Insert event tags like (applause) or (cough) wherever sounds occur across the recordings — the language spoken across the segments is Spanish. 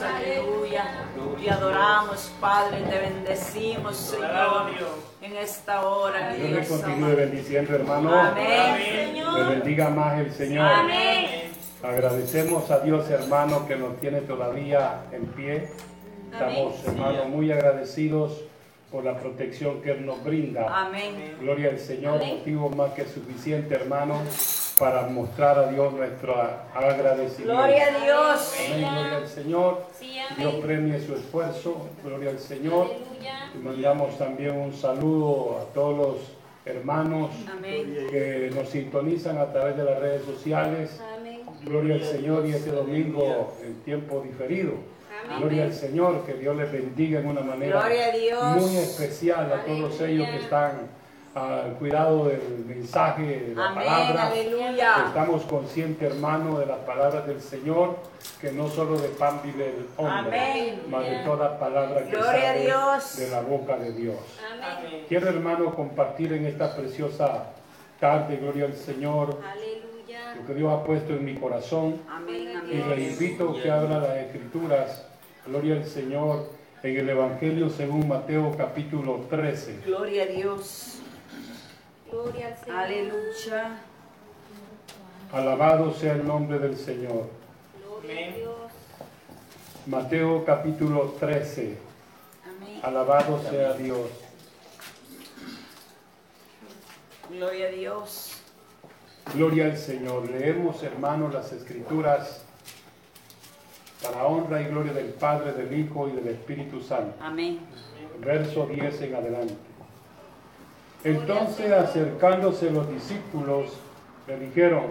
Dios, aleluya. Te adoramos, Padre, te bendecimos, Señor, en esta hora. Dios le Dios, continúe bendiciendo, hermano. Amén, Señor. bendiga más el Señor. Amén. Agradecemos a Dios, hermano, que nos tiene todavía en pie. Estamos, hermano, muy agradecidos por la protección que Él nos brinda. Amén. Gloria al Señor, motivo más que suficiente, hermano, para mostrar a Dios nuestro agradecimiento. Gloria a Dios. Amén, gloria al Señor. Sí. Dios premie su esfuerzo. Gloria al Señor. Aleluya. Y mandamos también un saludo a todos los hermanos Amén. que nos sintonizan a través de las redes sociales. Amén. Gloria al Señor y este domingo en tiempo diferido. Amén. Gloria al Señor, que Dios les bendiga en una manera muy especial a todos ellos que están al cuidado del mensaje, de la Amén, palabra. aleluya. Estamos conscientes, hermano, de las palabras del Señor, que no solo de pan vive el hombre, Amén. mas de toda palabra que Gloria a sale Dios. de la boca de Dios. Amén. Quiero, hermano, compartir en esta preciosa tarde, gloria al Señor, Aleluya. lo que Dios ha puesto en mi corazón. Amén. Y le Amén. invito que abra las escrituras, gloria al Señor, en el Evangelio según Mateo capítulo 13. Gloria a Dios. Gloria al Señor. Aleluya. Alabado sea el nombre del Señor. Gloria a Dios. Mateo capítulo 13. Amén. Alabado sea Dios. Gloria a Dios. Gloria al Señor. Leemos, hermanos, las escrituras para honra y gloria del Padre, del Hijo y del Espíritu Santo. Amén. Verso 10 en adelante. Entonces acercándose los discípulos le dijeron,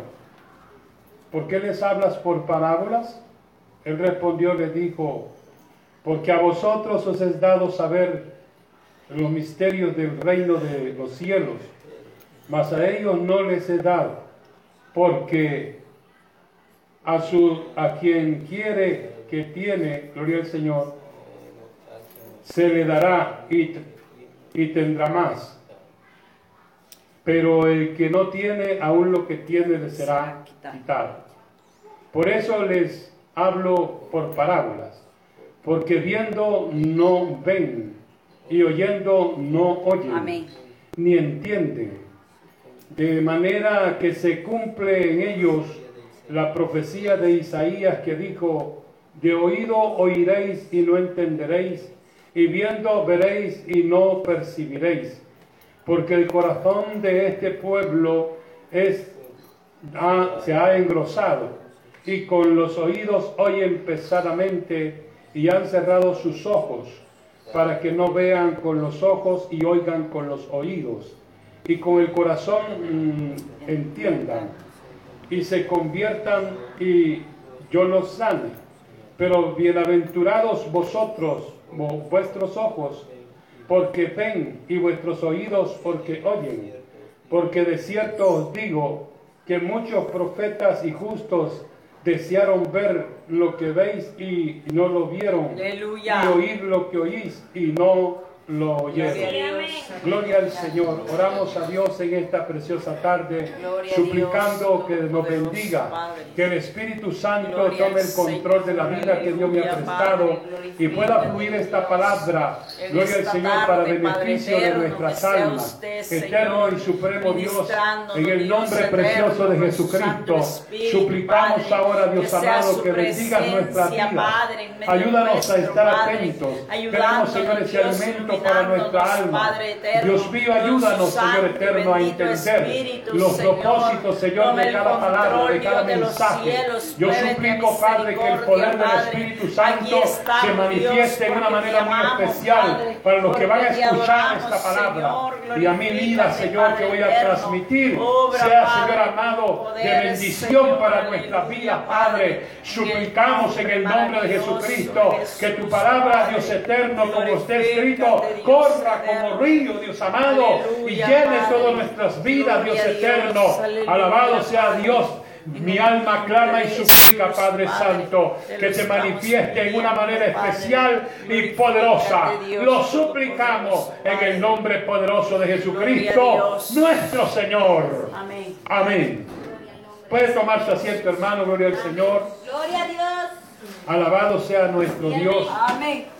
¿por qué les hablas por parábolas? Él respondió, le dijo, porque a vosotros os es dado saber los misterios del reino de los cielos, mas a ellos no les he dado, porque a, su, a quien quiere que tiene, gloria al Señor, se le dará y, y tendrá más. Pero el que no tiene, aún lo que tiene le será quitado. Por eso les hablo por parábolas, porque viendo no ven y oyendo no oyen, Amén. ni entienden. De manera que se cumple en ellos la profecía de Isaías que dijo, de oído oiréis y no entenderéis, y viendo veréis y no percibiréis. Porque el corazón de este pueblo se ha engrosado, y con los oídos oyen pesadamente, y han cerrado sus ojos, para que no vean con los ojos y oigan con los oídos, y con el corazón mm, entiendan, y se conviertan y yo los sane. Pero bienaventurados vosotros, vo- vuestros ojos, porque ven, y vuestros oídos porque oyen. Porque de cierto os digo que muchos profetas y justos desearon ver lo que veis y no lo vieron, Aleluya. y oír lo que oís y no lo oyeron. Gloria al Señor. Oramos a Dios en esta preciosa tarde, suplicando que nos bendiga, que el Espíritu Santo tome el control de la vida que Dios me ha prestado y pueda fluir esta palabra. Gloria al Señor para beneficio de nuestras almas. Eterno y supremo Dios, en el nombre precioso de Jesucristo, suplicamos ahora, Dios amado, que bendigas nuestra vida. Ayúdanos a estar atentos. Queremos, Señor, ese alimento para nuestra alma. Dios mío, ayúdanos, Señor eterno, a entender los propósitos, Señor, de cada palabra, de cada de mensaje. Yo suplico, Padre, que el poder del Espíritu. Santo se manifieste en una manera muy especial para los que van a escuchar esta palabra. Y a mi vida, Señor, que voy a transmitir, sea, Señor amado, de bendición para nuestras vidas, Padre. Suplicamos en el nombre de Jesucristo de que tu palabra. Dios eterno, como está escrito, corra como río, Dios amado, y llene todas nuestras vidas, Dios eterno. Alabado sea. Dios. Mi alma clama y suplica, Padre Santo, te que estamos manifieste en una manera especial y poderosa. Lo suplicamos en el nombre poderoso de Jesucristo, nuestro Señor. Amén. Amén. Puede tomar su asiento, hermano, gloria al Señor. Gloria a Dios. Alabado sea nuestro Dios. Amén.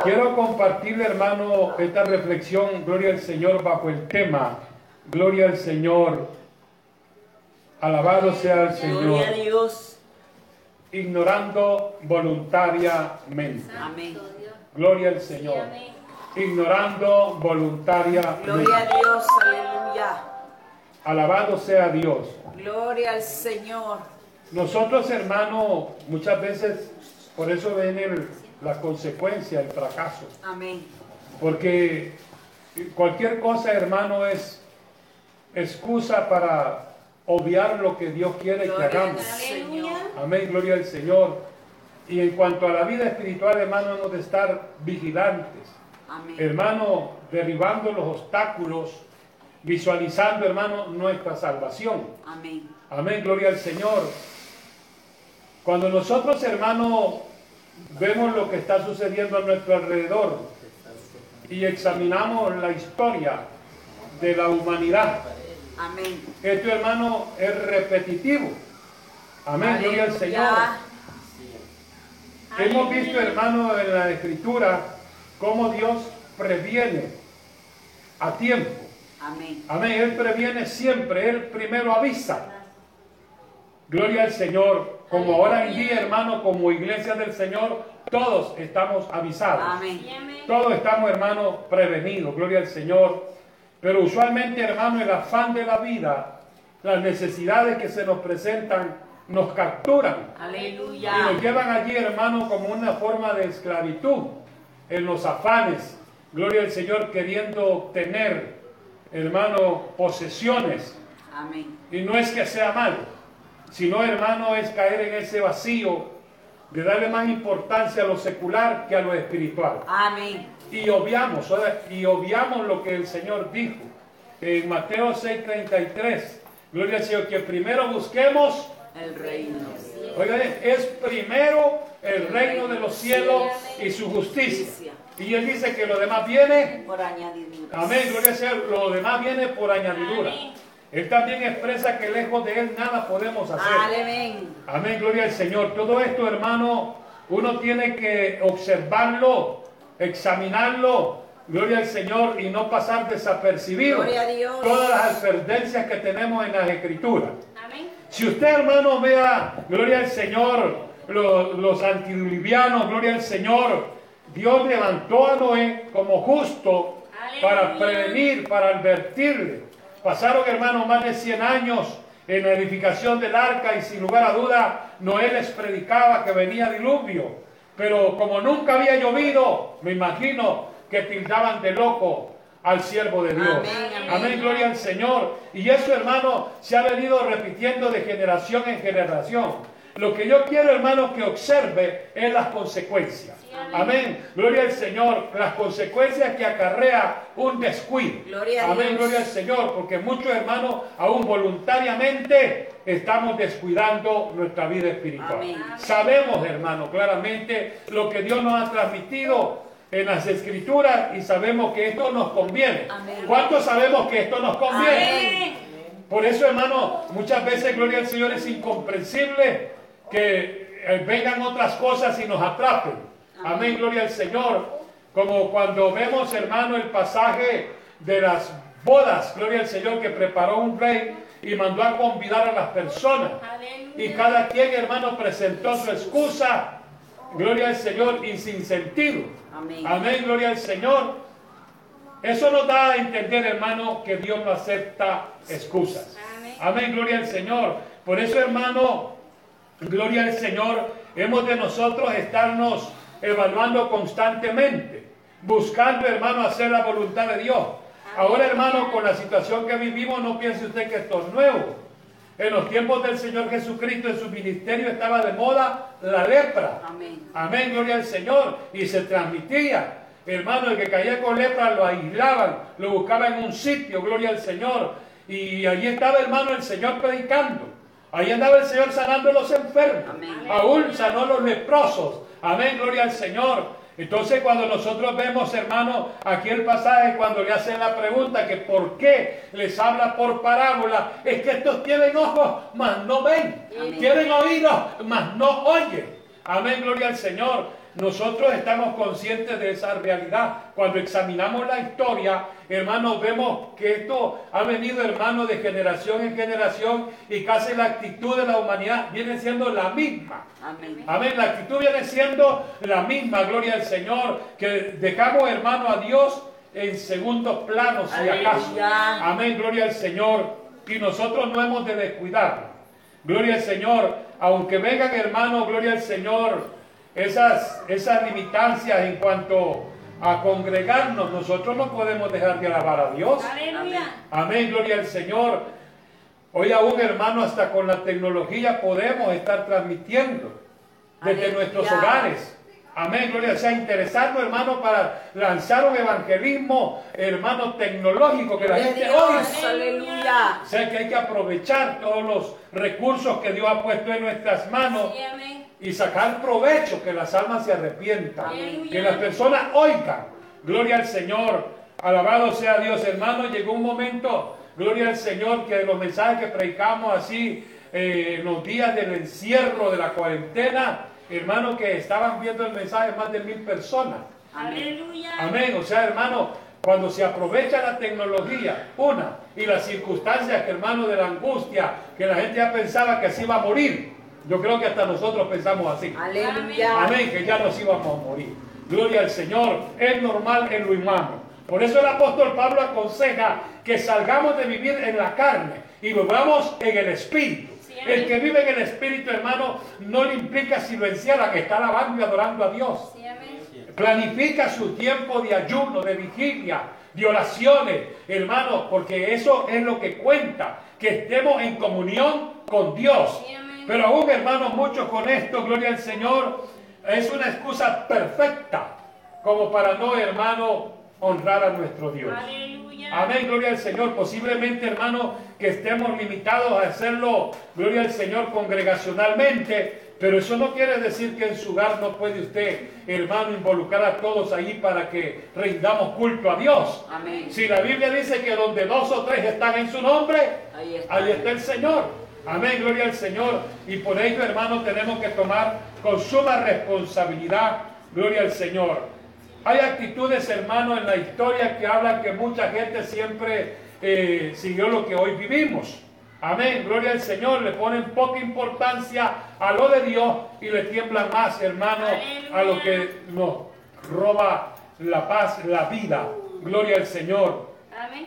Quiero compartir, hermano, esta reflexión, Gloria al Señor, bajo el tema, Gloria al Señor. Alabado sea el Señor. Gloria a Dios. Ignorando voluntariamente. Amén. Gloria al Señor. amén. Ignorando voluntariamente. Gloria a Dios. Aleluya. Alabado sea Dios. Gloria al Señor. Nosotros, hermano, muchas veces, por eso viene el- la consecuencia, el fracaso. Amén. Porque cualquier cosa, hermano, es excusa para obviar lo que Dios quiere que Gloria hagamos. Amén, gloria al Señor. Y en cuanto a la vida espiritual, hermano, hemos de estar vigilantes. Amén. Hermano, derribando los obstáculos, visualizando, hermano, nuestra salvación. Amén. Amén, gloria al Señor. Cuando nosotros, hermano, vemos lo que está sucediendo a nuestro alrededor y examinamos la historia de la humanidad, Amén. esto, hermano, es repetitivo. Amén, gloria al Señor. Hemos visto, hermano, en la escritura cómo Dios previene a tiempo. Amén. Amén. Él previene siempre. Él primero avisa. Gloria al Señor. Como ahora en día, hermano, como iglesia del Señor, todos estamos avisados. Amén. Todos estamos, hermano, prevenidos. Gloria al Señor. Pero usualmente, hermano, el afán de la vida, las necesidades que se nos presentan, nos capturan. Y Aleluya. nos llevan allí, hermano, como una forma de esclavitud, en los afanes. Gloria al Señor, queriendo obtener, hermano, posesiones. Amén. Y no es que sea malo, sino, hermano, es caer en ese vacío de darle más importancia a lo secular que a lo espiritual. Amén. Y obviamos, ¿verdad? y obviamos lo que el Señor dijo en Mateo 6:33. Gloria al Señor, que primero busquemos El reino. Oiga, es primero el reino de los cielos y su justicia. Y él dice que lo demás viene, Por añadidura. amén, gloria al Señor, lo demás viene por añadidura. Amén. Él también expresa que lejos de él nada podemos hacer. Amén. Amén, gloria al Señor. Todo esto, hermano, uno tiene que observarlo, examinarlo, gloria al Señor, y no pasar desapercibido Gloria a Dios. todas las advertencias que tenemos en las escrituras. Amén. Si usted, hermano, vea, gloria al Señor, los, los antidiluvianos, gloria al Señor, Dios levantó a Noé como justo para prevenir, para advertirle. Pasaron, hermano, más de 100 años en la edificación del arca y sin lugar a duda Noé les predicaba que venía diluvio. Pero como nunca había llovido, me imagino que tildaban de loco al siervo de Dios. Amén, amén. amén. gloria al Señor. Y eso, hermano, se ha venido repitiendo de generación en generación. Lo que yo quiero, hermano, que observe es las consecuencias. Amén. Gloria al Señor. Las consecuencias que acarrea un descuido. Gloria Amén. Dios. Gloria al Señor. Porque muchos hermanos, aún voluntariamente, estamos descuidando nuestra vida espiritual. Amén. Sabemos, hermano, claramente lo que Dios nos ha transmitido en las escrituras y sabemos que esto nos conviene. Amén. ¿Cuántos sabemos que esto nos conviene? Amén. Por eso, hermano, muchas veces, gloria al Señor, es incomprensible que eh, vengan otras cosas y nos atrapen. Amén, gloria al Señor. Como cuando vemos, hermano, el pasaje de las bodas, gloria al Señor, que preparó un rey y mandó a convidar a las personas. Y cada quien, hermano, presentó su excusa. Gloria al Señor y sin sentido. Amén. Gloria al Señor. Eso nos da a entender, hermano, que Dios no acepta excusas. Amén. Amén, gloria al Señor. Por eso, hermano, gloria al Señor, hemos de nosotros estarnos evaluando constantemente, buscando, hermano, hacer la voluntad de Dios. Ahora, hermano, con la situación que vivimos, no piense usted que esto es nuevo. En los tiempos del Señor Jesucristo, en su ministerio estaba de moda la lepra. Amén. Amén, gloria al Señor. Y se transmitía. Hermano, el que caía con lepra lo aislaban, lo buscaban en un sitio, gloria al Señor. Y allí estaba, hermano, el Señor predicando. Ahí andaba el Señor sanando a los enfermos. Amén. Aún sanó a los leprosos. Amén, gloria al Señor. Entonces cuando nosotros vemos, hermano, aquí el pasaje cuando le hacen la pregunta que por qué les habla por parábola, es que estos tienen ojos, mas no ven, tienen oídos, mas no oyen. Amén, gloria al Señor. Nosotros estamos conscientes de esa realidad. Cuando examinamos la historia, hermanos, vemos que esto ha venido, hermano, de generación en generación y casi la actitud de la humanidad viene siendo la misma. Amén. Amén. La actitud viene siendo la misma, gloria al Señor, que dejamos, hermano, a Dios en segundo plano, si acaso. Amén, gloria al Señor. Y nosotros no hemos de descuidar. Gloria al Señor. Aunque vengan, hermano, gloria al Señor, esas, esas limitancias en cuanto a congregarnos, nosotros no podemos dejar de alabar a Dios. Aleluya. Amén, gloria al Señor. Hoy aún, hermano, hasta con la tecnología podemos estar transmitiendo desde Aleluya. nuestros hogares. Amén, gloria. O sea, interesarnos, hermano, para lanzar un evangelismo, hermano, tecnológico, que la gente oiga. Aleluya. O sea, que hay que aprovechar todos los recursos que Dios ha puesto en nuestras manos Sí, amén. Y sacar provecho, que las almas se arrepientan, que las personas oigan. Gloria al Señor, alabado sea Dios, hermano. Llegó un momento, gloria al Señor, que los mensajes que predicamos así eh, en los días del encierro, de la cuarentena, hermano, que estaban viendo el mensaje más de mil personas. Aleluya. Amén. O sea, hermano, cuando se aprovecha la tecnología, una, y las circunstancias, que hermano, de la angustia, que la gente ya pensaba que se iba a morir. Yo creo que hasta nosotros pensamos así. Aleluya. Amén, que ya nos íbamos a morir. Gloria al Señor. Es normal en lo humano. Por eso el apóstol Pablo aconseja que salgamos de vivir en la carne y vivamos en el espíritu. Sí, el que vive en el espíritu, hermano, no le implica si lo encierra, que está alabando y adorando a Dios. Sí. Planifica su tiempo de ayuno, de vigilia, de oraciones, hermano, porque eso es lo que cuenta, que estemos en comunión con Dios. Sí, amén. Pero aún, hermano, muchos con esto, gloria al Señor, es una excusa perfecta como para no, hermano, honrar a nuestro Dios. Aleluya. Amén, gloria al Señor. Posiblemente, hermano, que estemos limitados a hacerlo, gloria al Señor, congregacionalmente. Pero eso no quiere decir que en su hogar no puede usted, hermano, involucrar a todos ahí para que rindamos culto a Dios. Amén. Si la Biblia dice que donde dos o tres están en su nombre, Ahí está. ahí está el Señor. Amén, gloria al Señor. Y por ello, hermano, tenemos que tomar con suma responsabilidad, gloria al Señor. Hay actitudes, hermano, en la historia que hablan que mucha gente siempre eh, siguió lo que hoy vivimos. Amén, gloria al Señor. Le ponen poca importancia a lo de Dios y le tiemblan más, hermano, a lo que nos roba la paz, la vida. Gloria al Señor. Amén.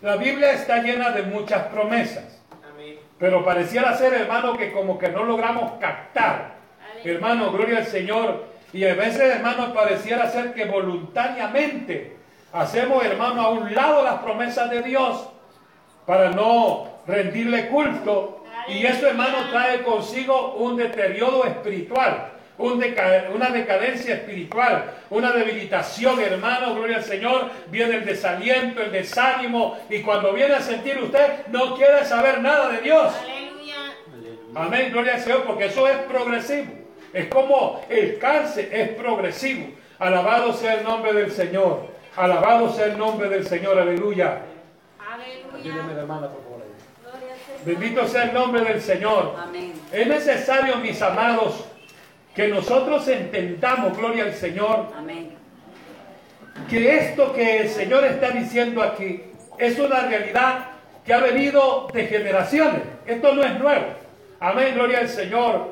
La Biblia está llena de muchas promesas. Pero pareciera ser, hermano, que como que no logramos captar. Aleluya. Hermano, gloria al Señor. Y a veces, hermano, pareciera ser que voluntariamente hacemos, hermano, a un lado las promesas de Dios para no rendirle culto. Y eso, hermano, trae consigo un deterioro espiritual. Un deca- una decadencia espiritual, una debilitación, hermano, gloria al Señor, viene el desaliento, el desánimo, y cuando viene a sentir usted, no quiere saber nada de Dios. Aleluya. Amén, gloria al Señor, porque eso es progresivo. Es como el cáncer es progresivo. Alabado sea el nombre del Señor. Alabado sea el nombre del Señor, aleluya. Aleluya. hermana, por favor. Bendito sea el nombre del Señor. Amén. Es necesario, mis amados, que nosotros entendamos, gloria al Señor, Amén. que esto que el Señor está diciendo aquí es una realidad que ha venido de generaciones. Esto no es nuevo. Amén, gloria al Señor.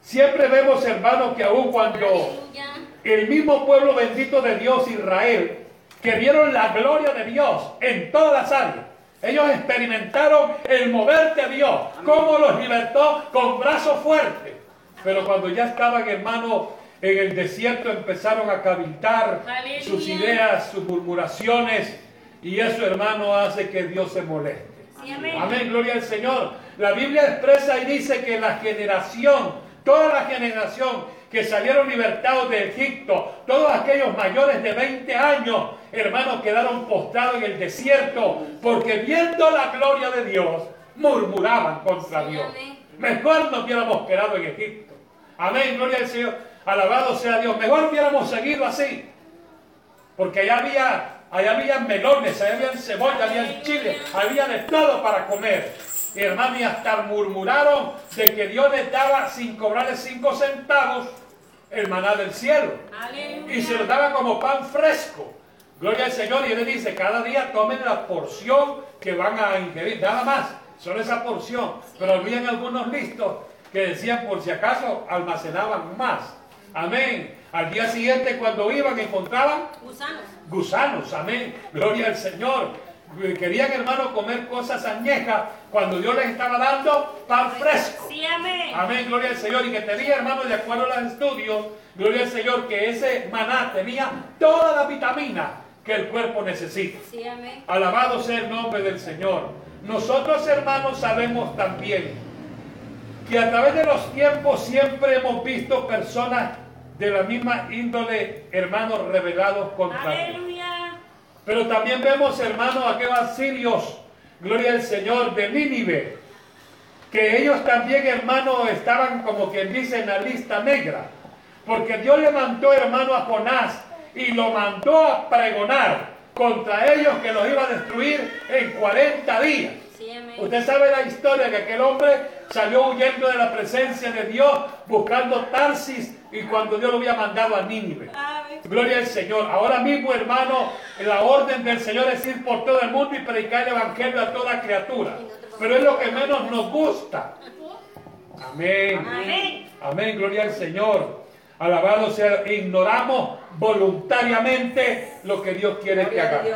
Siempre vemos, hermanos, que aun cuando el mismo pueblo bendito de Dios, Israel, que vieron la gloria de Dios en todas las áreas. Ellos experimentaron el mover de Dios, cómo los libertó con brazos fuertes. Pero cuando ya estaban, hermanos, en el desierto empezaron a Aleluya. sus ideas, sus murmuraciones, y eso, hermano, hace que Dios se moleste. Sí, amén. Amén, gloria al Señor. La Biblia expresa y dice que la generación, toda la generación que salieron libertados de Egipto, todos aquellos mayores de 20 años, hermanos, quedaron postrados en el desierto porque viendo la gloria de Dios, murmuraban contra Dios. Mejor nos hubiéramos quedado en Egipto. Amén, gloria al Señor. Alabado sea Dios. Mejor hubiéramos seguido así. Porque allá había, allá había melones, allá había cebolla, había chile, había de todo para comer. Y hermano, y hasta murmuraron de que Dios les daba sin cobrarles cinco centavos el maná del cielo. Y se lo daba como pan fresco. Gloria al Señor. Y Él le dice, cada día tomen la porción que van a ingerir. Nada más, solo esa porción. Pero habían algunos listos que decían, por si acaso, almacenaban más. Amén. Al día siguiente, cuando iban, encontraban Gusanos. gusanos. Amén. Gloria al Señor. Querían, hermano, comer cosas añejas cuando Dios les estaba dando pan fresco. Sí, amén. Amén, gloria al Señor. Y que tenía, hermano, de acuerdo a los estudios, gloria al Señor, que ese maná tenía toda la vitamina que el cuerpo necesita. Sí, amén. Alabado sea el nombre del Señor. Nosotros, hermanos, sabemos también que a través de los tiempos siempre hemos visto personas de la misma índole, hermanos, revelados contra Dios. Aleluya. Pero también vemos, hermanos, aquellos sirios, gloria al Señor, de Nínive, que ellos también, hermanos, estaban como quien dice en la lista negra, porque Dios le mandó, hermano, a Jonás y lo mandó a pregonar contra ellos que los iba a destruir en 40 días. Usted sabe la historia que aquel hombre salió huyendo de la presencia de Dios buscando Tarsis y cuando Dios lo había mandado a Nínive. Gloria al Señor. Ahora mismo, hermano, la orden del Señor es ir por todo el mundo y predicar el Evangelio a toda criatura. Pero es lo que menos nos gusta. Amén. Amén. Amén. Gloria al Señor. Alabado sea. Ignoramos voluntariamente lo que Dios quiere que hagamos.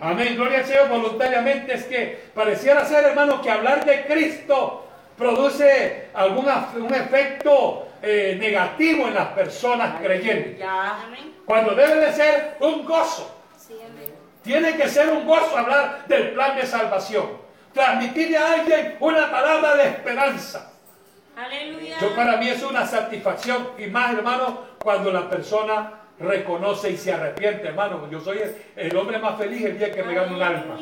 Dios. Amén. Gloria al Señor voluntariamente. Es que pareciera ser, hermano, que hablar de Cristo produce algún un efecto eh, negativo en las personas creyentes. Ya. Amén. Cuando debe de ser un gozo. Sí, amén. Tiene que ser un gozo hablar del plan de salvación. Transmitirle a alguien una palabra de esperanza. Aleluya. Yo para mí es una satisfacción y más, hermano, cuando la persona reconoce y se arrepiente, hermano. Yo soy el, el hombre más feliz el día que me gano un alma.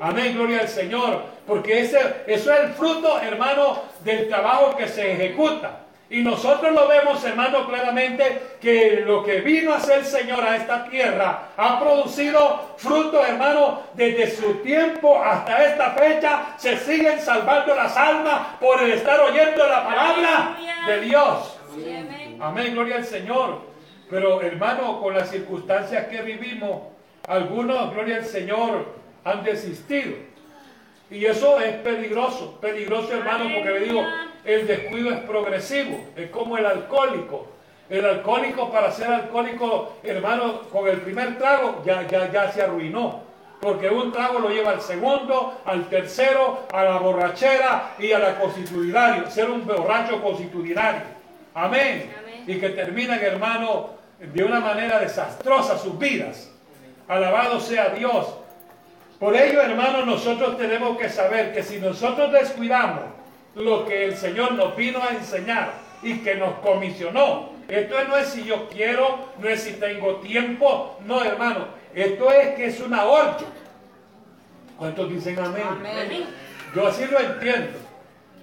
Amén, gloria al Señor. Porque ese, eso es el fruto, hermano, del trabajo que se ejecuta. Y nosotros lo vemos, hermano, claramente que lo que vino a hacer el Señor a esta tierra ha producido fruto, hermano, desde su tiempo hasta esta fecha. Se siguen salvando las almas por el estar oyendo la palabra de Dios. Amén, gloria al Señor. Pero hermano, con las circunstancias que vivimos, algunos, gloria al Señor, han desistido. Y eso es peligroso, peligroso hermano, porque le digo, el descuido es progresivo, es como el alcohólico. El alcohólico para ser alcohólico, hermano, con el primer trago ya, ya, ya se arruinó. Porque un trago lo lleva al segundo, al tercero, a la borrachera y a la constitucionario. Ser un borracho constitucionario. Amén. Y que terminan, hermano, de una manera desastrosa sus vidas. Alabado sea Dios. Por ello, hermano, nosotros tenemos que saber que si nosotros descuidamos lo que el Señor nos vino a enseñar y que nos comisionó, esto no es si yo quiero, no es si tengo tiempo, no, hermano, esto es que es una orden. ¿Cuántos dicen amén? Amén. Yo así lo entiendo.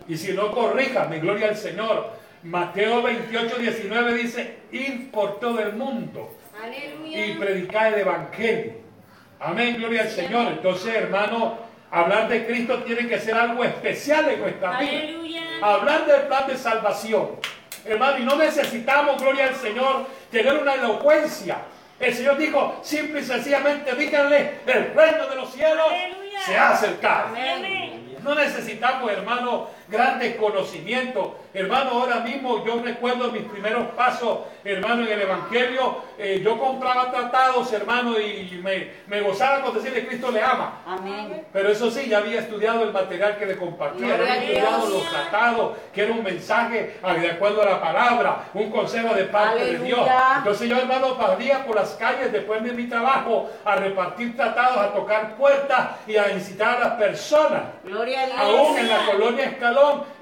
Y si no, corríjame, gloria al Señor. Mateo 28, 19 dice, ir por todo el mundo Aleluya. y predicar el Evangelio. Amén, gloria al Señor. Entonces, hermano, hablar de Cristo tiene que ser algo especial en nuestra vida. Hablar del plan de salvación. Hermano, y no necesitamos, gloria al Señor, tener una elocuencia. El Señor dijo, simple y sencillamente, díganle, el reino de los cielos Aleluya. se ha acercado. Amén. No necesitamos, hermano, grandes conocimientos. Hermano, ahora mismo yo recuerdo mis primeros pasos, hermano, en el Evangelio. Eh, yo compraba tratados, hermano, y me, me gozaba con decirle Cristo le ama. Amén. Pero eso sí, ya había estudiado el material que le compartía, había estudiado los tratados, que era un mensaje ah, de acuerdo a la palabra, un consejo de parte de. Dios. Entonces yo, hermano, salía por las calles después de mi trabajo a repartir tratados, a tocar puertas y a incitar a las personas. Gloria a Dios. Aún en la colonia Escalón,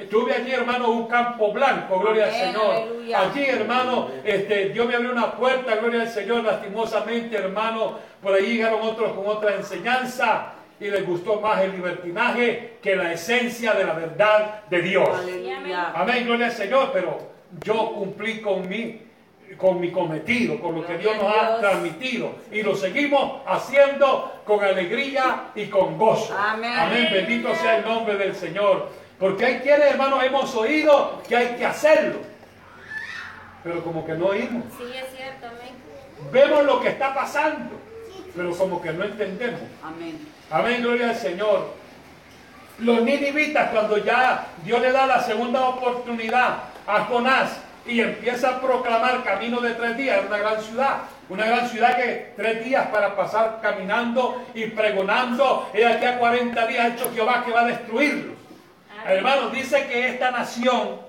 tuve allí, hermano, un campo blanco, gloria al Señor. aleluya. Allí, hermano, este, Dios me abrió una puerta, gloria al Señor, lastimosamente, hermano, por ahí llegaron otros con otra enseñanza y les gustó más el libertinaje que la esencia de la verdad de Dios. Aleluya. Amén, gloria al Señor, pero yo cumplí con mi con mi cometido, con lo que Dios nos ha transmitido. Y lo seguimos haciendo con alegría y con gozo. Amén. Bendito sea el nombre del Señor. Porque hay quienes, hermanos, hemos oído que hay que hacerlo. Pero como que no oímos. Sí, es cierto, amén. Vemos lo que está pasando. Pero como que no entendemos. Amén. Amén, gloria al Señor. Los ninivitas, cuando ya Dios le da la segunda oportunidad a Jonás y empieza a proclamar camino de tres días, una gran ciudad, una gran ciudad que tres días para pasar caminando y pregonando, y aquí a 40 días ha hecho Jehová que va a destruirlos. Hermanos, dice que esta nación,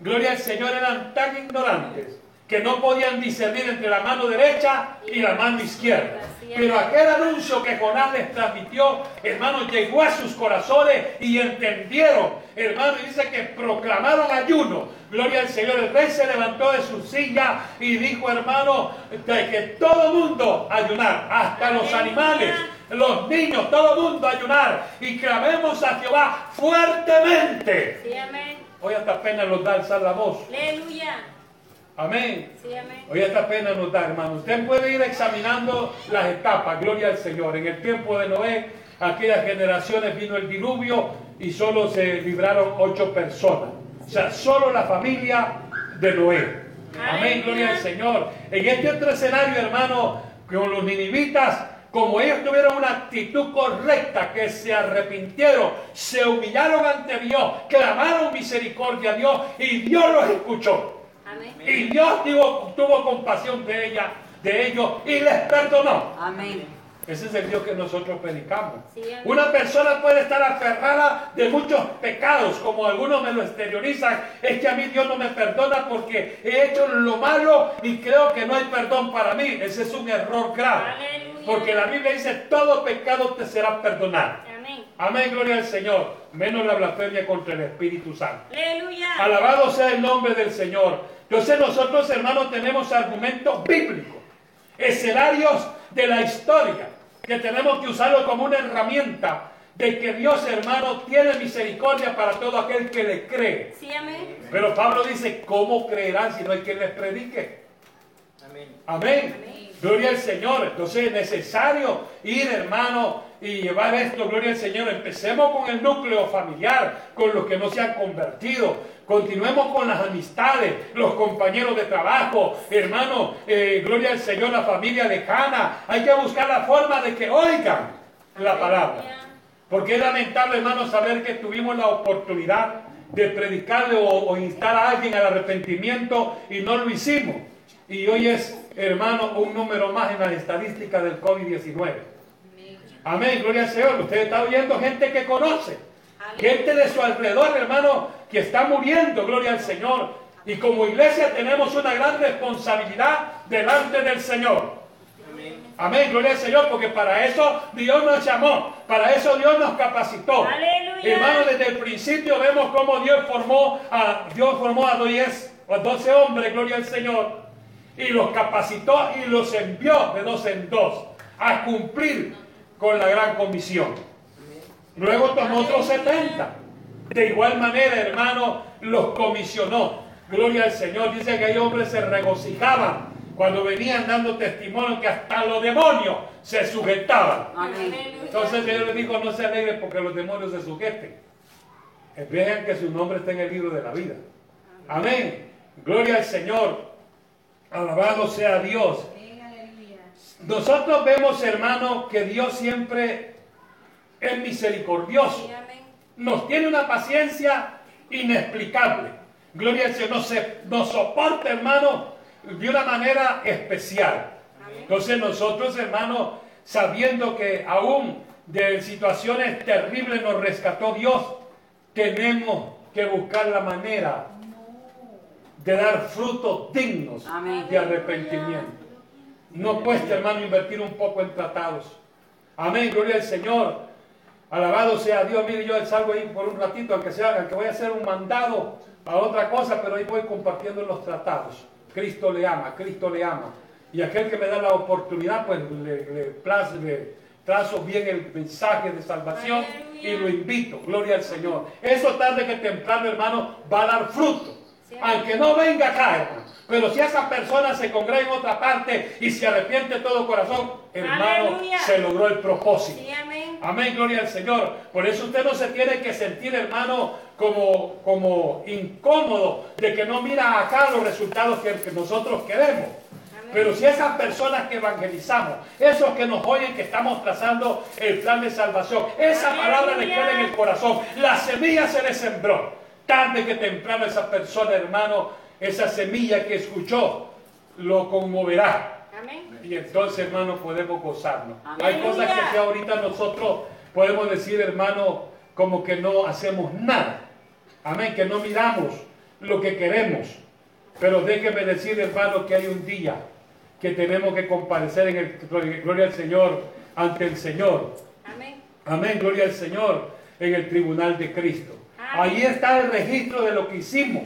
gloria al Señor, eran tan ignorantes que no podían discernir entre la mano derecha y la mano izquierda. Pero aquel anuncio que Jonás les transmitió, hermanos, llegó a sus corazones y entendieron, hermanos, dice que proclamaron ayuno. Gloria al Señor. El rey se levantó de su silla y dijo, hermano, de que todo mundo ayunar, hasta los animales, los niños, todo mundo ayunar. Y clamemos a Jehová fuertemente. Sí, amén. Hoy hasta pena nos da alzar la voz. Aleluya. Amén. Sí, amén. Hoy esta pena nos da, hermano. Usted puede ir examinando las etapas, gloria al Señor. En el tiempo de Noé, aquellas generaciones vino el diluvio y solo se libraron ocho personas. O sea, solo la familia de Noé. Amén, gloria al Señor. En este otro escenario, hermano, con los ninivitas, como ellos tuvieron una actitud correcta, que se arrepintieron, se humillaron ante Dios, clamaron misericordia a Dios y Dios los escuchó. Amén. Y Dios tuvo, tuvo compasión de ella, de ellos, y les perdonó. Amén. Ese es el Dios que nosotros predicamos. Sí. Una persona puede estar aferrada de muchos pecados, como algunos me lo exteriorizan. Es que a mí Dios no me perdona porque he hecho lo malo y creo que no hay perdón para mí. Ese es un error grave. Aleluya. Porque la Biblia dice, todo pecado te será perdonado. Amén. Amén, gloria al Señor. Menos la blasfemia contra el Espíritu Santo. Aleluya. Alabado sea el nombre del Señor. Entonces nosotros, hermanos, tenemos argumentos bíblicos, escenarios de la historia, que tenemos que usarlo como una herramienta de que Dios, hermano, tiene misericordia para todo aquel que le cree. Sí, amén. Pero Pablo dice, ¿cómo creerán si no hay quien les predique? Amén. Amén. Gloria al Señor. Entonces es necesario ir, hermano, y llevar esto, gloria al Señor. Empecemos con el núcleo familiar, con los que no se han convertido. Continuemos con las amistades, los compañeros de trabajo, hermano, eh, gloria al Señor, la familia lejana. Hay que buscar la forma de que oigan la palabra. Porque es lamentable, hermano, saber que tuvimos la oportunidad de predicarle o, o instar a alguien al arrepentimiento y no lo hicimos. Y hoy es, hermano, un número más en las estadísticas del COVID-19. Amén, gloria al Señor. Usted está oyendo gente que conoce, gente de su alrededor, hermano, que está muriendo, gloria al Señor. Y como iglesia tenemos una gran responsabilidad delante del Señor. Amén, gloria al Señor, porque para eso Dios nos llamó, para eso Dios nos capacitó. Aleluya. Hermano, desde el principio vemos cómo Dios formó a Dios formó a 10, a 12 hombres, gloria al Señor, y los capacitó y los envió de dos en dos a cumplir con la gran comisión. Luego tomó otros 70. De igual manera, hermano, los comisionó. Gloria al Señor. Dice que hay hombres se regocijaban cuando venían dando testimonio que hasta los demonios se sujetaban. Entonces Dios le dijo, no se alegren porque los demonios se sujeten. Vean que su nombre está en el libro de la vida. Amén. Gloria al Señor. Alabado sea Dios. Nosotros vemos, hermano, que Dios siempre es misericordioso. Nos tiene una paciencia inexplicable. Gloria al Señor. Nos, soporta, hermano, de una manera especial. Entonces nosotros, hermano, sabiendo que aún de situaciones terribles nos rescató Dios, tenemos que buscar la manera de dar frutos dignos Amén. de arrepentimiento. No cuesta, hermano, invertir un poco en tratados. Amén, gloria al Señor. Alabado sea Dios. Mire, yo salgo ahí por un ratito, aunque sea, aunque voy a hacer un mandado a otra cosa, pero ahí voy compartiendo los tratados. Cristo le ama, Cristo le ama. Y aquel que me da la oportunidad, pues le, le place- le trazo bien el mensaje de salvación y lo invito. Gloria al Señor. Eso tarde que temprano, hermano, va a dar fruto. Aunque no venga acá, hermano. Pero si esa persona se congrega en otra parte y se arrepiente de todo corazón, hermano, Aleluya. se logró el propósito. Sí, amén. Amén, gloria al Señor. Por eso usted no se tiene que sentir, hermano, como, como incómodo de que no mira acá los resultados que, que nosotros queremos. Pero si esas personas que evangelizamos, esos que nos oyen que estamos trazando el plan de salvación, esa palabra le queda en el corazón, la semilla se le sembró. Tarde que temprano esa persona, hermano, esa semilla que escuchó, lo conmoverá. Amén. Y entonces, hermano, podemos gozarnos. Amén. Hay cosas que ahorita nosotros podemos decir, hermano, como que no hacemos nada. Amén, que no miramos lo que queremos. Pero déjeme decir, hermano, que hay un día que tenemos que comparecer en el, gloria al Señor, ante el Señor. Amén. Amén, gloria al Señor, en el tribunal de Cristo. Ahí está el registro de lo que hicimos.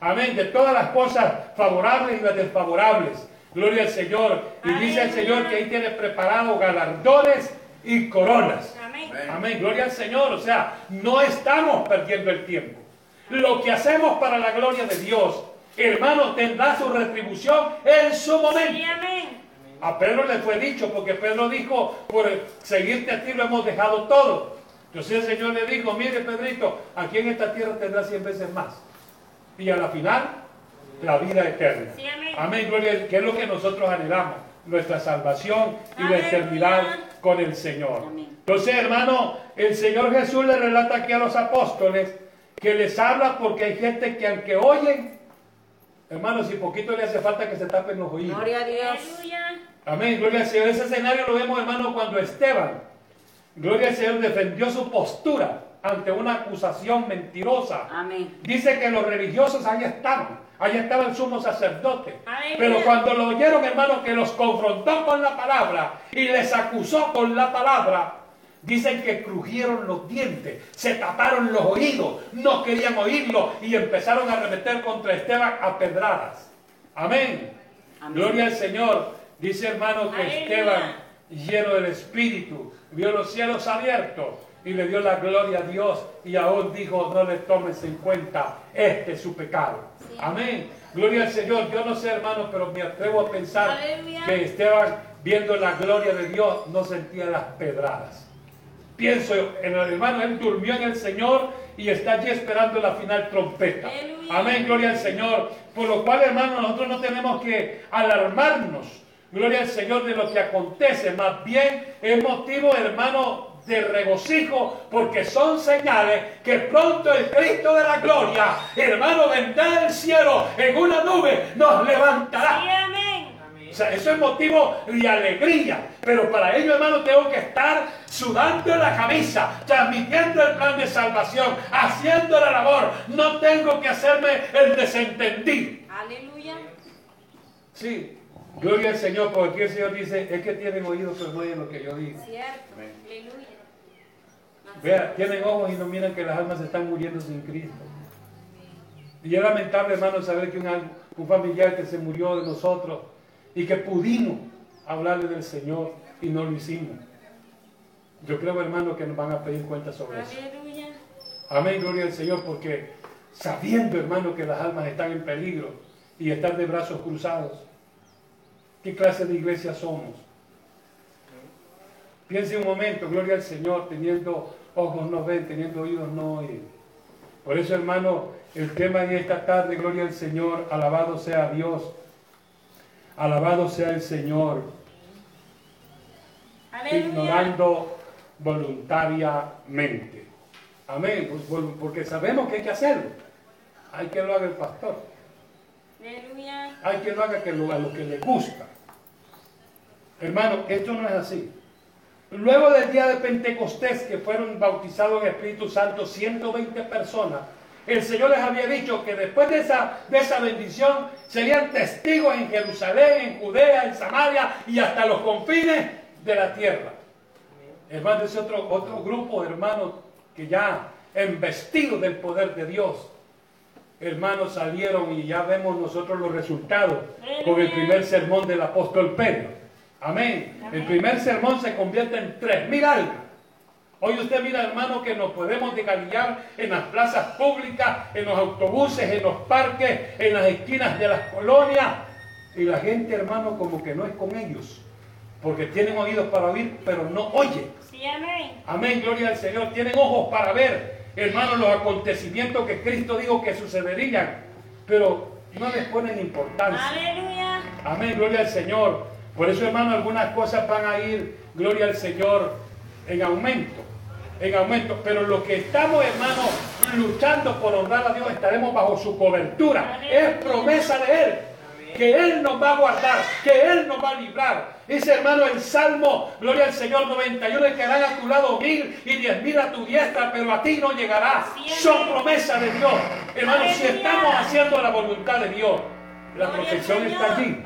Amén, de todas las cosas favorables y las desfavorables. Gloria al Señor. Y dice el. Señor que ahí tiene preparado galardones y coronas. Amén. Amén, gloria al Señor. O sea, no estamos perdiendo el tiempo. Lo que hacemos para la gloria de Dios, hermano, tendrá su retribución en su momento. Sí, amén. A Pedro le fue dicho, porque Pedro dijo, por seguirte a ti lo hemos dejado todo. Entonces el Señor le dijo, mire Pedrito, aquí en esta tierra tendrás cien veces más. Y a la final, la vida eterna. Sí, amén. Amén, gloria, que es lo que nosotros anhelamos, nuestra salvación y la eternidad con el Señor. Amén. Entonces, hermano, el Señor Jesús le relata aquí a los apóstoles que les habla porque hay gente que aunque oyen, hermano, si poquito le hace falta que se tapen los oídos. Gloria a Dios. Amén, gloria al Señor. Ese escenario lo vemos, hermano, cuando Esteban, gloria al Señor, defendió su postura ante una acusación mentirosa. Amén. Dice que los religiosos ahí estaban, ahí estaba el sumo sacerdote. Aleluya. Pero cuando lo oyeron, hermano, que los confrontó con la palabra y les acusó con la palabra, dicen que crujieron los dientes, se taparon los oídos, no querían oírlo y empezaron a arremeter contra Esteban a pedradas. Amén. Amén. Gloria al Señor. Dice hermano que. Esteban, lleno del Espíritu, vio los cielos abiertos y le dio la gloria a Dios y aún dijo, no le tomes en cuenta este su pecado. Sí. Amén. Gloria al Señor. Yo no sé hermano, pero me atrevo a pensar Aleluya. que Esteban, viendo la gloria de Dios, no sentía las pedradas. Pienso en el hermano, él durmió en el Señor y está allí esperando la final trompeta. Aleluya. Amén, gloria al Señor. Por lo cual, hermano, nosotros no tenemos que alarmarnos, gloria al Señor, de lo que acontece. Más bien es motivo, hermano, de regocijo, porque son señales que pronto el Cristo de la gloria, hermano, vendrá del cielo en una nube, nos levantará. Sí, amén. O sea, eso es motivo de alegría. Pero para ello, hermano, tengo que estar sudando la camisa, transmitiendo el plan de salvación, haciendo la labor. No tengo que hacerme el desentendido. Aleluya. Sí, gloria al Señor, porque aquí el Señor dice, es que tienen oídos, pero no oyen lo que yo digo. Cierto. Aleluya. Vea, tienen ojos y no miran que las almas están muriendo sin Cristo. Y es lamentable, hermano, saber que un familiar que se murió de nosotros y que pudimos hablarle del Señor y no lo hicimos. Yo creo, hermano, que nos van a pedir cuentas sobre eso. Aleluya. Amén, gloria al Señor, porque sabiendo, hermano, que las almas están en peligro y están de brazos cruzados, ¿qué clase de iglesia somos? Piense un momento, gloria al Señor, teniendo ojos no ven, teniendo oídos no oyen. Por eso, hermano, el tema de esta tarde, gloria al Señor, alabado sea Dios, alabado sea el Señor, Aleluya. ignorando voluntariamente. Amén, pues, por- porque sabemos que hay que hacerlo. Hay que lo haga el pastor, Aleluya. Hay que lo haga que lo- a lo que le gusta. Hermano, esto no es así. Luego del día de Pentecostés, que fueron bautizados en Espíritu Santo 120 personas, el Señor les había dicho que después de esa, de esa bendición serían testigos en Jerusalén, en Judea, en Samaria y hasta los confines de la tierra. Hermano, ese otro, otro grupo de hermanos que ya embestidos del poder de Dios, hermanos, salieron y ya vemos nosotros los resultados con el primer sermón del apóstol Pedro. Amén. El primer sermón se convierte en tres mil almas. Hoy usted mira, hermano, que nos podemos desgalillar en las plazas públicas, en los autobuses, en los parques, en las esquinas de las colonias. Y la gente, hermano, como que no es con ellos. Porque tienen oídos para oír, pero no oye. Sí, amén. Amén, gloria al Señor. Tienen ojos para ver, hermano, los acontecimientos que Cristo dijo que sucederían. Pero no les ponen importancia. Aleluya. Amén, gloria al Señor. Por eso, hermano, algunas cosas van a ir, gloria al Señor, en aumento. En aumento. Pero los que estamos, hermano, luchando por honrar a Dios, estaremos bajo su cobertura. Es promesa de Él. Que Él nos va a guardar, que Él nos va a librar. Dice hermano el Salmo, gloria al Señor 91, quedarán a tu lado mil y diez mil a tu diestra, pero a ti no llegará. Son promesas de Dios. Hermano, si estamos haciendo la voluntad de Dios, la protección está allí.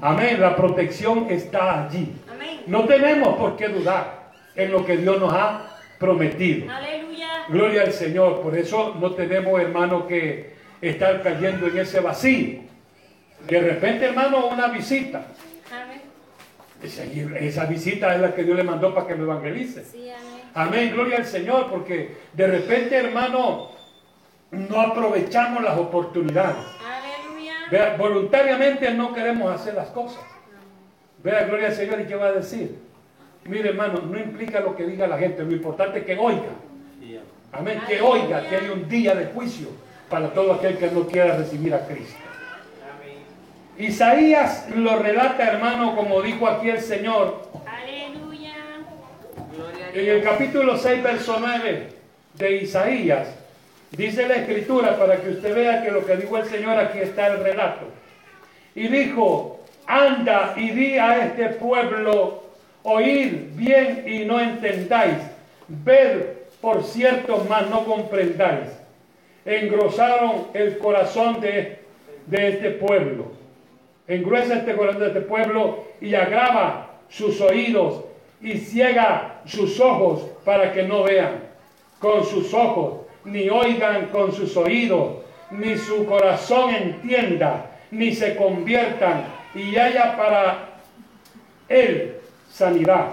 Amén. La protección está allí. No tenemos por qué dudar en lo que Dios nos ha prometido. Gloria al Señor. Por eso no tenemos, hermano, que estar cayendo en ese vacío. De repente, hermano, una visita. Amén. Esa, esa visita es la que Dios le mandó para que lo evangelice. Sí, amén. Amén, gloria al Señor, porque de repente, hermano, no aprovechamos las oportunidades. Aleluya. Vea, voluntariamente no queremos hacer las cosas. Vea, gloria al Señor, ¿y qué va a decir? Mire, hermano, no implica lo que diga la gente, lo importante es que oiga. Amén, que oiga que hay un día de juicio para todo aquel que no quiera recibir a Cristo. Isaías lo relata, hermano, como dijo aquí el Señor, Aleluya. En el capítulo 6, verso 9 de Isaías, dice la escritura para que usted vea que lo que dijo el Señor aquí está el relato. Y dijo, anda y di a este pueblo, oíd bien y no entendáis, ved por cierto, mas no comprendáis. Engrosaron el corazón de, de este pueblo. Engruesa este corazón de este pueblo y agrava sus oídos y ciega sus ojos para que no vean con sus ojos, ni oigan con sus oídos, ni su corazón entienda, ni se conviertan y haya para él sanidad.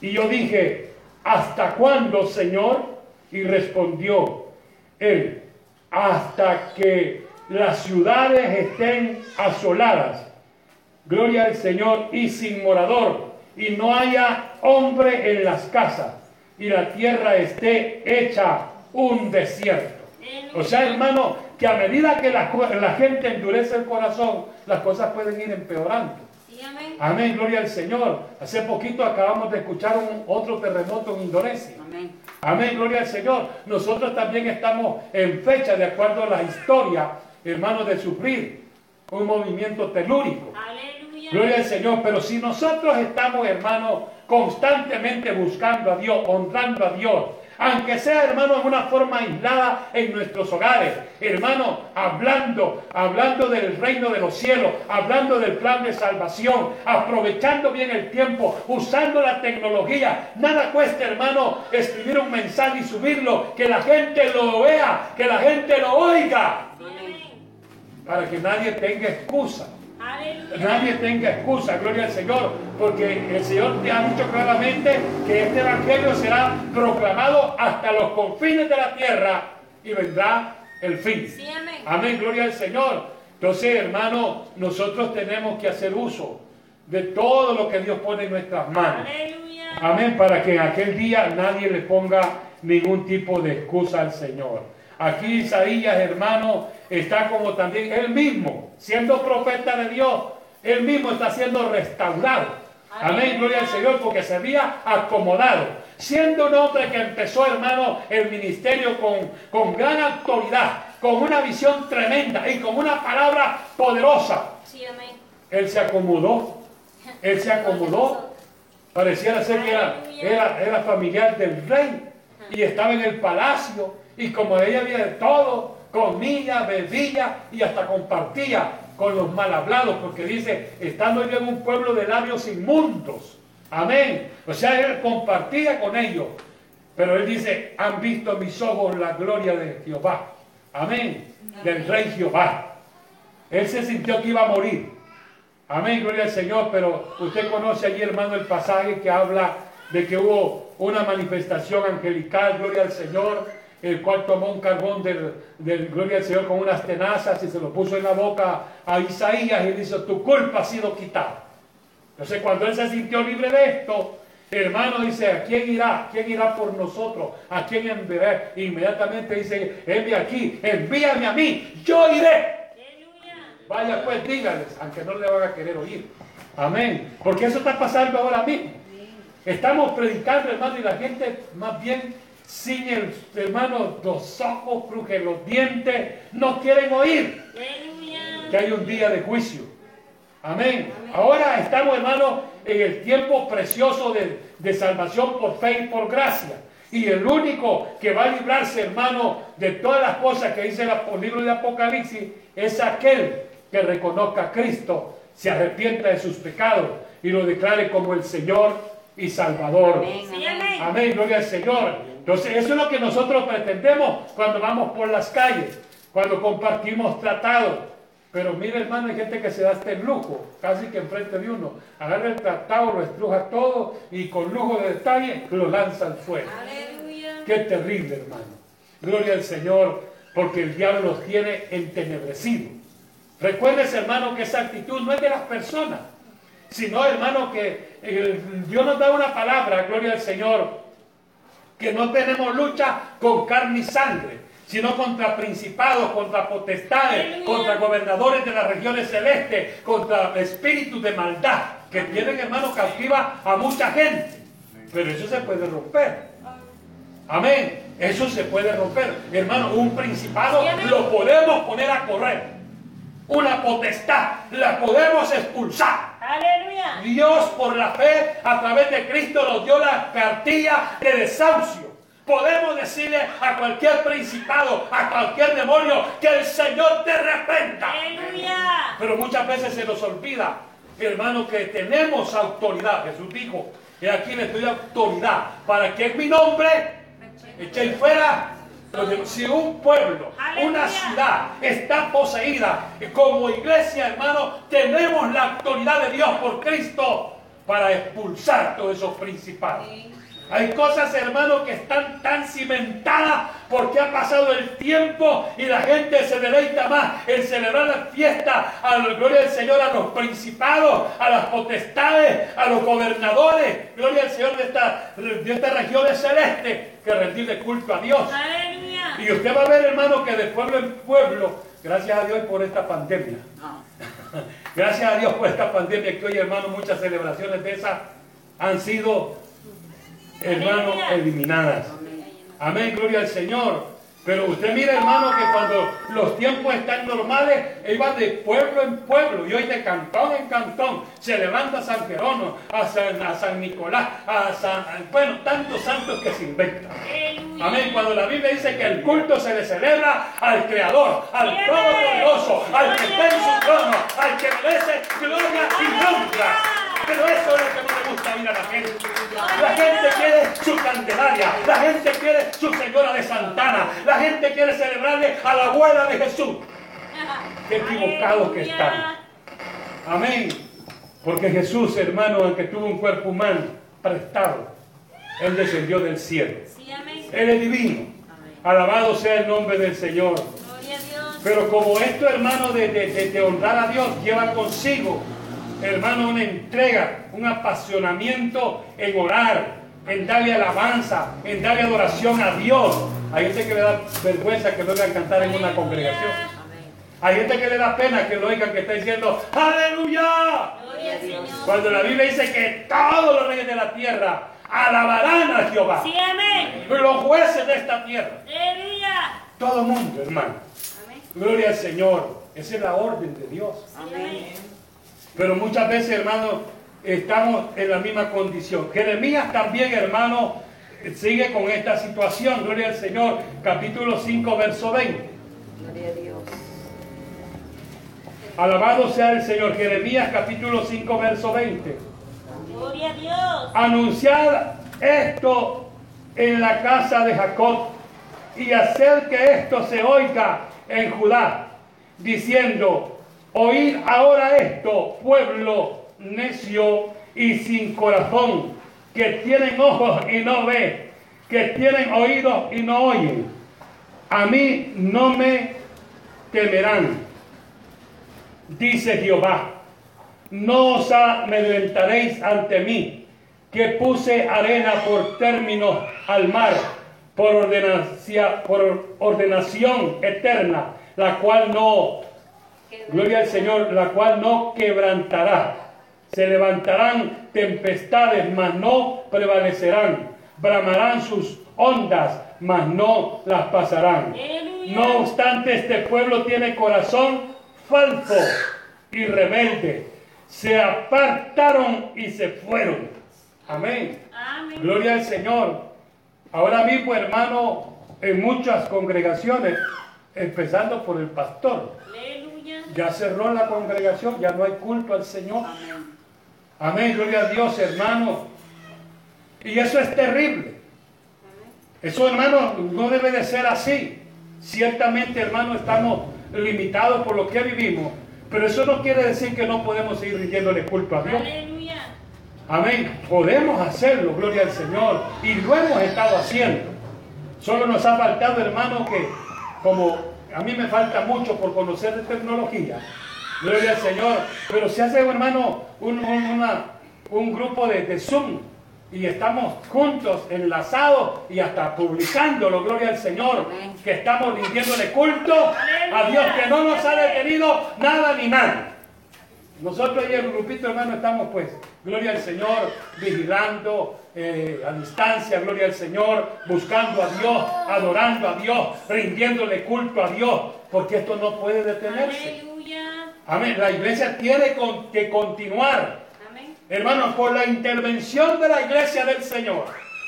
Y yo dije, ¿hasta cuándo, Señor? Y respondió él, hasta que las ciudades estén asoladas. Gloria al Señor y sin morador, y no haya hombre en las casas, y la tierra esté hecha un desierto. O sea, hermano, que a medida que la, la gente endurece el corazón, las cosas pueden ir empeorando. Sí, amén. Amén, gloria al Señor. Hace poquito acabamos de escuchar un, otro terremoto en Indonesia. Amén. Amén, gloria al Señor. Nosotros también estamos en fecha, de acuerdo a la historia, hermano, de sufrir un movimiento telúrico. Aleluya. Gloria al Señor. Pero si nosotros estamos, hermano, constantemente buscando a Dios, honrando a Dios, aunque sea, hermano, en una forma aislada en nuestros hogares, hermano, hablando, hablando del reino de los cielos, hablando del plan de salvación, aprovechando bien el tiempo, usando la tecnología. Nada cuesta, hermano, escribir un mensaje y subirlo, que la gente lo vea, que la gente lo oiga, para que nadie tenga excusa. Nadie tenga excusa, gloria al Señor, porque el Señor te ha dicho claramente que este Evangelio será proclamado hasta los confines de la tierra y vendrá el fin. Sí, amén. Amén, gloria al Señor. Entonces, hermano, nosotros tenemos que hacer uso de todo lo que Dios pone en nuestras manos. Aleluya. Amén, para que en aquel día nadie le ponga ningún tipo de excusa al Señor. Aquí Isaías, hermano, está como también él mismo, siendo profeta de Dios, él mismo está siendo restaurado. Amén, gloria al Señor, porque se había acomodado. Siendo un hombre que empezó, hermano, el ministerio con, con gran autoridad, con una visión tremenda y con una palabra poderosa, Sí, amén. él se acomodó. Él se acomodó. Pareciera ser que era, era, era familiar del rey y estaba en el palacio y como ella había de todo, comía, bebía y hasta compartía con los mal hablados, porque dice, estando yo en un pueblo de labios inmundos, amén. O sea, él compartía con ellos, pero él dice, han visto mis ojos la gloria de Jehová, amén, del rey Jehová. Él se sintió que iba a morir. Amén, gloria al Señor, pero usted conoce allí, hermano, el pasaje que habla de que hubo una manifestación angelical, gloria al Señor, el cual tomó un carbón del, del gloria al Señor con unas tenazas y se lo puso en la boca a Isaías y dice, tu culpa ha sido quitada. Entonces cuando él se sintió libre de esto, hermano dice, ¿a quién irá? ¿Quién irá por nosotros? ¿A quién enviaré? Inmediatamente dice, envía aquí, envíame a mí, yo iré. Vaya pues, dígales, aunque no le van a querer oír. Amén. Porque eso está pasando ahora mismo. Estamos predicando, hermano, y la gente más bien ciñe, el- hermano, los ojos, cruje los dientes, no quieren oír que hay un día de juicio. Amén. Ahora estamos, hermano, en el tiempo precioso de, de salvación por fe y por gracia. Y el único que va a librarse, hermano, de todas las cosas que dice el libro de Apocalipsis, es aquel que reconozca a Cristo, se arrepienta de sus pecados y lo declare como el Señor y Salvador. Amén, Sí, amén. amén. Amén, gloria al Señor. Entonces, eso es lo que nosotros pretendemos cuando vamos por las calles, cuando compartimos tratados. Pero mire, hermano, hay gente que se da este lujo, casi que enfrente de uno. Agarra el tratado, lo estruja todo y con lujo de detalle lo lanza al fuego. Aleluya. Qué terrible, hermano. Gloria al Señor, porque el diablo los tiene entenebrecidos. Recuérdese, hermano, que esa actitud no es de las personas, sino, hermano, que eh, Dios nos da una palabra, gloria al Señor, que no tenemos lucha con carne y sangre, sino contra principados, contra potestades, Aleluya. contra gobernadores de las regiones celestes, contra espíritus de maldad que tienen, hermano, cautiva a mucha gente. Pero eso se puede romper. Amén. Eso se puede romper. Hermano, un principado lo podemos poner a correr. Una potestad la podemos expulsar. Aleluya. Dios por la fe a través de Cristo nos dio la cartilla de desahucio. Podemos decirle a cualquier principado, a cualquier demonio, que el Señor te reprenda. Aleluya. Pero muchas veces se nos olvida, hermano, que tenemos autoridad. Jesús dijo, y aquí les doy autoridad para que en mi nombre echéis fuera. Los demonios". Si un pueblo, una ciudad está poseída, como iglesia, hermano, tenemos la autoridad de Dios por Cristo para expulsar todos esos principados. Hay cosas, hermano, que están tan cimentadas porque ha pasado el tiempo y la gente se deleita más en celebrar la fiesta a la gloria del Señor, a los principados, a las potestades, a los gobernadores, gloria al Señor de, esta, de estas regiones celestes, que rendirle culto a Dios. Aleluya. Y usted va a ver, hermano, que de pueblo en pueblo, gracias a Dios por esta pandemia. (laughs) Gracias a Dios por esta pandemia que hoy, hermano, muchas celebraciones de esas han sido, hermano, eliminadas. Amén, gloria al Señor. Pero usted mira, hermano, que cuando los tiempos están normales, iba de pueblo en pueblo y hoy de cantón en cantón, celebrando a San Jerónimo, a San, a San Nicolás, a San, bueno, tantos santos que se inventan. Amén. Cuando la Biblia dice que el culto se le celebra al Creador, al. Todopoderoso, al que está en su trono, al que merece gloria y honra. Pero eso es lo que no le gusta oír a la gente. La gente quiere su La gente quiere su Señora de Santana, la gente quiere celebrarle a la abuela de Jesús. Qué equivocados que están. Amén. Porque Jesús, hermano, aunque tuvo un cuerpo humano prestado, Él descendió del cielo. Él es divino. Alabado sea el nombre del Señor. Pero como esto, hermano, de, de- de- de honrar a Dios lleva consigo, hermano, una entrega, un apasionamiento en orar, en darle alabanza, en darle adoración a Dios. Hay gente que le da vergüenza que lo oigan cantar en una congregación. Hay gente que le da pena que lo oigan que está diciendo, aleluya. Gloria al Señor. Cuando la Biblia dice que todos los reyes de la tierra alabarán a Jehová. Sí, amén. Los jueces de esta tierra. Aleluya. Todo mundo, hermano. Amén. Gloria al Señor. Esa es la orden de Dios. Amén. Pero muchas veces, hermano, estamos en la misma condición. Jeremías también, hermano, sigue con esta situación. Gloria al Señor. Capítulo 5, verso 20. Gloria a Dios. Alabado sea el Señor. Jeremías, capítulo 5, verso 20. Gloria a Dios. Anunciad esto en la casa de Jacob y hacer que esto se oiga en Judá, diciendo, oíd ahora esto, pueblo necio y sin corazón, que tienen ojos y no ven, que tienen oídos y no oyen. A mí no me temerán, dice Jehová. No os amedrentaréis ante mí, que puse arena por términos al mar, por ordenación, por ordenación eterna, la cual no, gloria al Señor, la cual no quebrantará. Se levantarán tempestades, mas no prevalecerán. Bramarán sus ondas, mas no las pasarán. No obstante, este pueblo tiene corazón falso y rebelde. Se apartaron y se fueron. Amén. Amén. Gloria al Señor. Ahora mismo, hermano, en muchas congregaciones, empezando por el pastor, Aleluya. ya cerró la congregación, ya no hay culto al Señor. Amén. Amén, gloria a Dios, hermano. Y eso es terrible. Eso, hermano, no debe de ser así. Ciertamente, hermano, estamos limitados por lo que vivimos, pero eso no quiere decir que no podemos seguir rindiéndole culto a Dios. Aleluya. Amén. Podemos hacerlo, gloria al Señor. Y lo hemos estado haciendo. Solo nos ha faltado, hermano, que como a mí me falta mucho por conocer de tecnología, gloria al Señor, pero se hace, hermano, un, un- una- un grupo de, de Zoom y estamos juntos, enlazados y hasta publicándolo, gloria al Señor, que estamos rindiéndole culto a Dios, que no nos ha detenido nada ni nadie. Nosotros y el grupito hermano estamos pues, gloria al Señor, vigilando eh, a distancia, gloria al Señor, buscando a Dios, adorando a Dios, rindiéndole culto a Dios, porque esto no puede detenerse. Aleluya. Amén, la iglesia tiene que continuar, Amén. hermanos, por la intervención de la iglesia del Señor,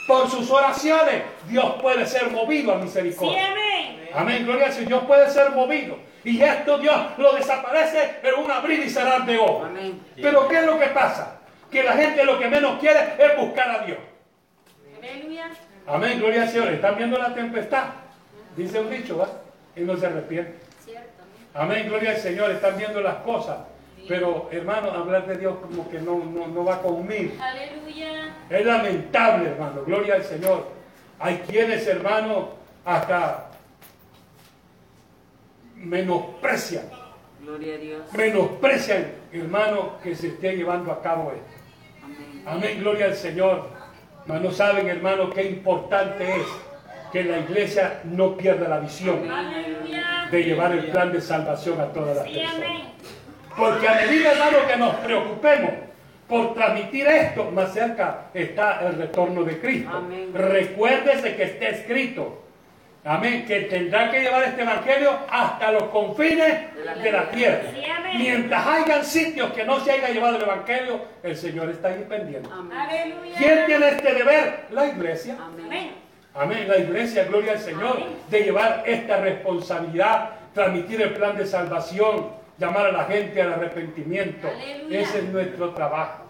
por sus oraciones, Dios puede ser movido a Sí, misericordia. amén. Amén, gloria al Señor. Dios puede ser movido. Y esto Dios lo desaparece en un abrir y cerrar de ojos. Amén. Pero ¿qué es lo que pasa? Que la gente lo que menos quiere es buscar a Dios. Aleluya. Amén, gloria al Señor. ¿Están viendo la tempestad? Dice un dicho, ¿va? Y no se arrepiente. Cierto. Amén. Gloria al Señor. Están viendo las cosas. Pero, hermano, hablar de Dios como que no, no, no va conmigo. Aleluya. Es lamentable, hermano. Gloria al Señor. Hay quienes, hermano, hasta menosprecian Gloria a Dios. menosprecian, hermano, que se esté llevando a cabo esto. Amén. Amén, gloria al Señor. Mas no saben, hermano, qué importante es que la iglesia no pierda la visión de llevar el plan de salvación a todas las personas. Porque a medida, hermano, que nos preocupemos por transmitir esto, más cerca está el retorno de Cristo. Amén. Recuérdese que está escrito. Amén, que tendrá que llevar este evangelio hasta los confines de la tierra. Sí. Mientras hayan sitios que no se haya llevado el evangelio, el Señor está ahí pendiente. Amén. ¿Quién tiene este deber? La iglesia. Amén. Amén. Amén. La iglesia, gloria al Señor, Amén. de llevar esta responsabilidad, transmitir el plan de salvación, llamar a la gente al arrepentimiento. Aleluya. Ese es nuestro trabajo.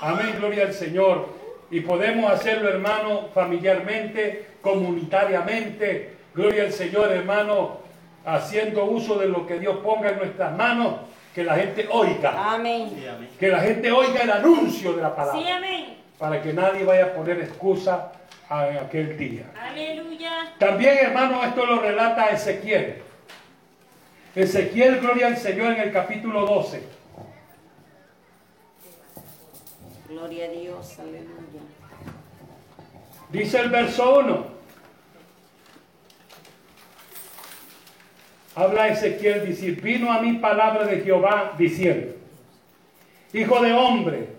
Amén, gloria al Señor. Y podemos hacerlo, hermano, familiarmente, comunitariamente. Gloria al Señor, hermano, haciendo uso de lo que Dios ponga en nuestras manos, que la gente oiga. Amén. Que la gente oiga el anuncio de la palabra. Sí, amén. Para que nadie vaya a poner excusa a aquel día. Aleluya. También, hermano, esto lo relata Ezequiel. Ezequiel, gloria al Señor, en el capítulo 12. Gloria a Dios. Aleluya. Dice el verso 1. Habla Ezequiel, dice, vino a mí palabra de Jehová diciendo, Hijo de hombre,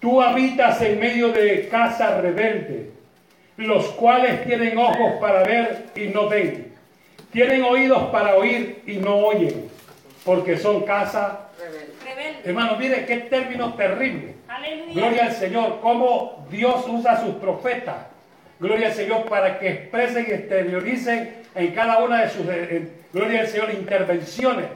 tú habitas en medio de casa rebelde, los cuales tienen ojos para ver y no ven, tienen oídos para oír y no oyen, porque son casa... Rebelde. Rebelde. Hermano, mire qué término terrible. Aleluya. Gloria al Señor, cómo Dios usa a sus profetas. Gloria al Señor para que expresen y exterioricen en cada una de sus, eh, en- gloria al Señor, intervenciones.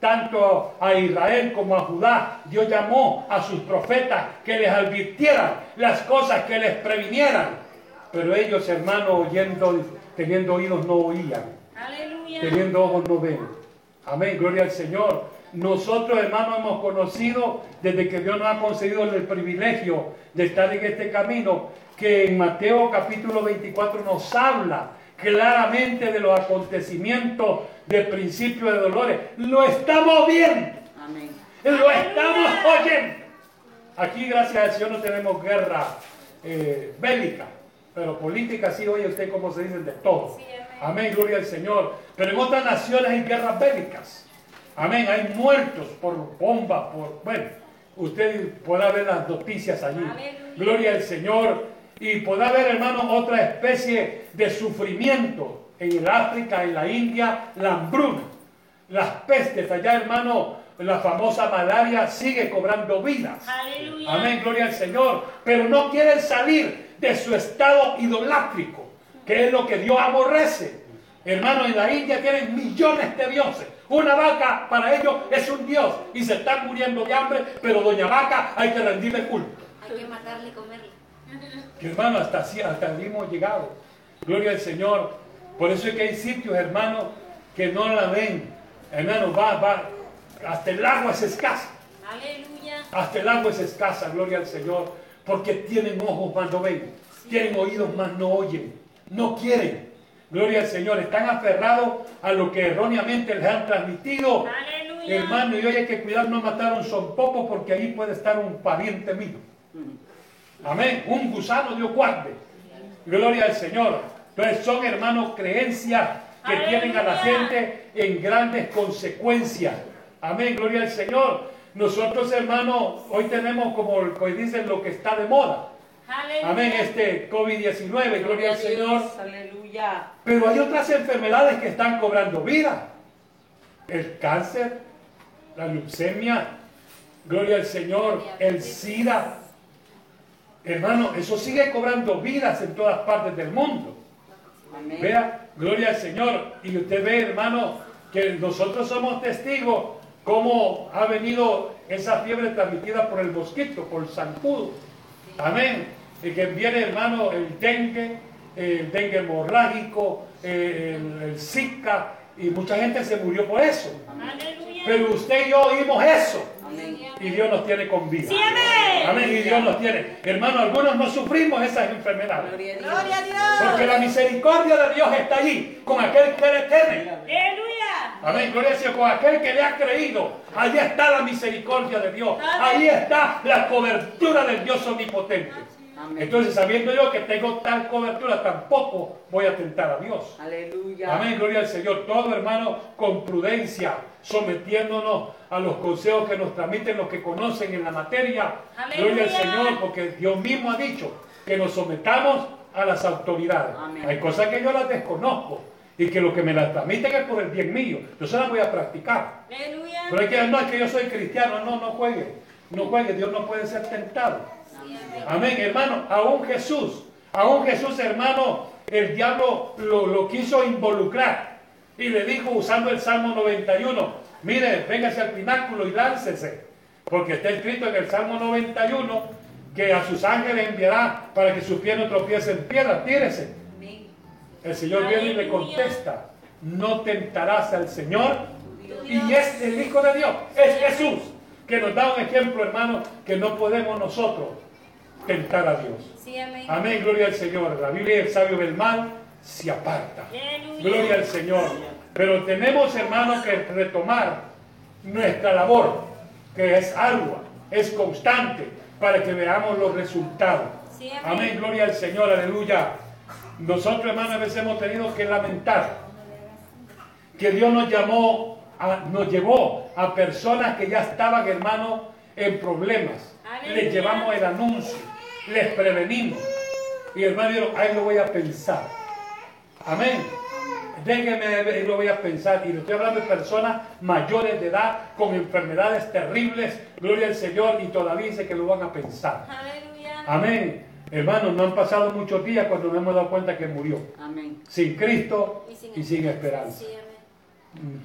Tanto a Israel como a Judá, Dios llamó a sus profetas que les advirtieran las cosas que les previnieran. Pero ellos, hermanos, oyendo, teniendo oídos, no oían Aleluya. teniendo ojos no ven. Amén, gloria al Señor. nosotros, hermanos, hemos conocido desde que Dios nos ha concedido el privilegio de estar en este camino, que en Mateo capítulo 24 nos habla claramente de los acontecimientos de principio de dolores. Lo estamos viendo. Amén. Lo estamos oyendo. Aquí, gracias al Señor, no tenemos guerra eh, bélica, pero política sí, oye usted como se dice de todo. amén. gloria al Señor. Pero en otras naciones hay guerras bélicas. Amén, hay muertos por bombas, por... Bueno, usted podrá ver las noticias allí. Gloria al Señor. Y podrá ver, hermano, otra especie de sufrimiento en el África, en la India, la hambruna, las pestes. Allá, hermano, la famosa malaria sigue cobrando vidas. Amén, gloria al Señor. Pero no quieren salir de su estado idolátrico, que es lo que Dios aborrece. Hermano, en la India tienen millones de dioses. Una vaca para ellos es un dios y se están muriendo de hambre, pero doña vaca hay que rendirle culto. Hay que matarle y comerle. Hermano, hasta, hasta hemos llegado. Gloria al Señor. Por eso es que hay sitios, hermano, que no la ven. Hermano, va, va. Hasta el agua es escasa. Aleluya. Hasta el agua es escasa, gloria al Señor. Porque tienen ojos, más no ven. Tienen oídos, más no oyen. No quieren. Gloria al Señor. Están aferrados a lo que erróneamente les han transmitido. Aleluya. Hermano, y hoy hay que cuidar no matar un son poco porque ahí puede estar un pariente mío. Amén. Un gusano Dios guarde. Gloria al Señor. Entonces son, hermanos, creencias que tienen a la gente en grandes consecuencias. Amén. Gloria al Señor. Nosotros, hermanos, hoy tenemos, como hoy dicen, lo que está de moda. Amén. Este COVID-19, gloria al Señor. Aleluya. Pero hay otras enfermedades que están cobrando vida. El cáncer, la leucemia, gloria al Señor, el SIDA. Hermano, eso sigue cobrando vidas en todas partes del mundo. Vea, gloria al Señor. Y usted ve, hermano, que nosotros somos testigos cómo ha venido esa fiebre transmitida por el mosquito, por el zancudo. Amén y que viene, hermano, el dengue, el dengue hemorrágico, el, el, Zika, y mucha gente se murió por eso. Pero usted y yo oímos eso. Y Dios nos tiene con vida. amén. Y Dios nos tiene. Hermano, algunos no sufrimos esas enfermedades. Gloria a Dios. Porque la misericordia de Dios está allí con aquel que le teme. Aleluya. Amén. Gloria a Dios. Con aquel que le ha creído. Allí está la misericordia de Dios. Ahí está la cobertura del Dios omnipotente. Entonces, sabiendo yo que tengo tal cobertura, tampoco voy a tentar a Dios. Aleluya. Amén, gloria al Señor. Todo hermano con prudencia, sometiéndonos a los consejos que nos transmiten los que conocen en la materia. Gloria al Señor, porque Dios mismo ha dicho que nos sometamos a las autoridades. Hay cosas que yo las desconozco y que lo que me las transmiten es por el bien mío. Yo se las voy a practicar. Aleluya. Pero hay que no es que yo soy cristiano, no, no juegue. No juegue, Dios no puede ser tentado. Amén, hermano. Aún Jesús, aún Jesús, hermano, el diablo lo, quiso involucrar y le dijo usando el Salmo 91, mire, véngase al pináculo y láncese, porque está escrito en el Salmo 91 que a sus ángeles enviará para que sus pies no tropiecen en piedra, tírese. El Señor viene y le contesta, no tentarás al Señor y es el Hijo de Dios, es Jesús, que nos da un ejemplo, hermano, que no podemos nosotros tentar a Dios. amén. gloria al Señor. La Biblia, el sabio del mal se aparta. Gloria al Señor. Pero tenemos, hermanos, que retomar nuestra labor, que es ardua, es constante, para que veamos los resultados. amén. gloria al Señor, aleluya. Nosotros, hermanos, a veces hemos tenido que lamentar que Dios nos llamó, nos llevó a personas que ya estaban, hermanos, en problemas. Les llevamos el anuncio les prevenimos. Y hermano, ahí lo voy a pensar. Amén. Déjenme, y lo voy a pensar. Y le estoy hablando de personas mayores de edad con enfermedades terribles. Gloria al Señor. Y todavía dice que lo van a pensar. Amén. Hermanos, no han pasado muchos días cuando nos hemos dado cuenta que murió. Amén. Sin Cristo y sin, esperanza.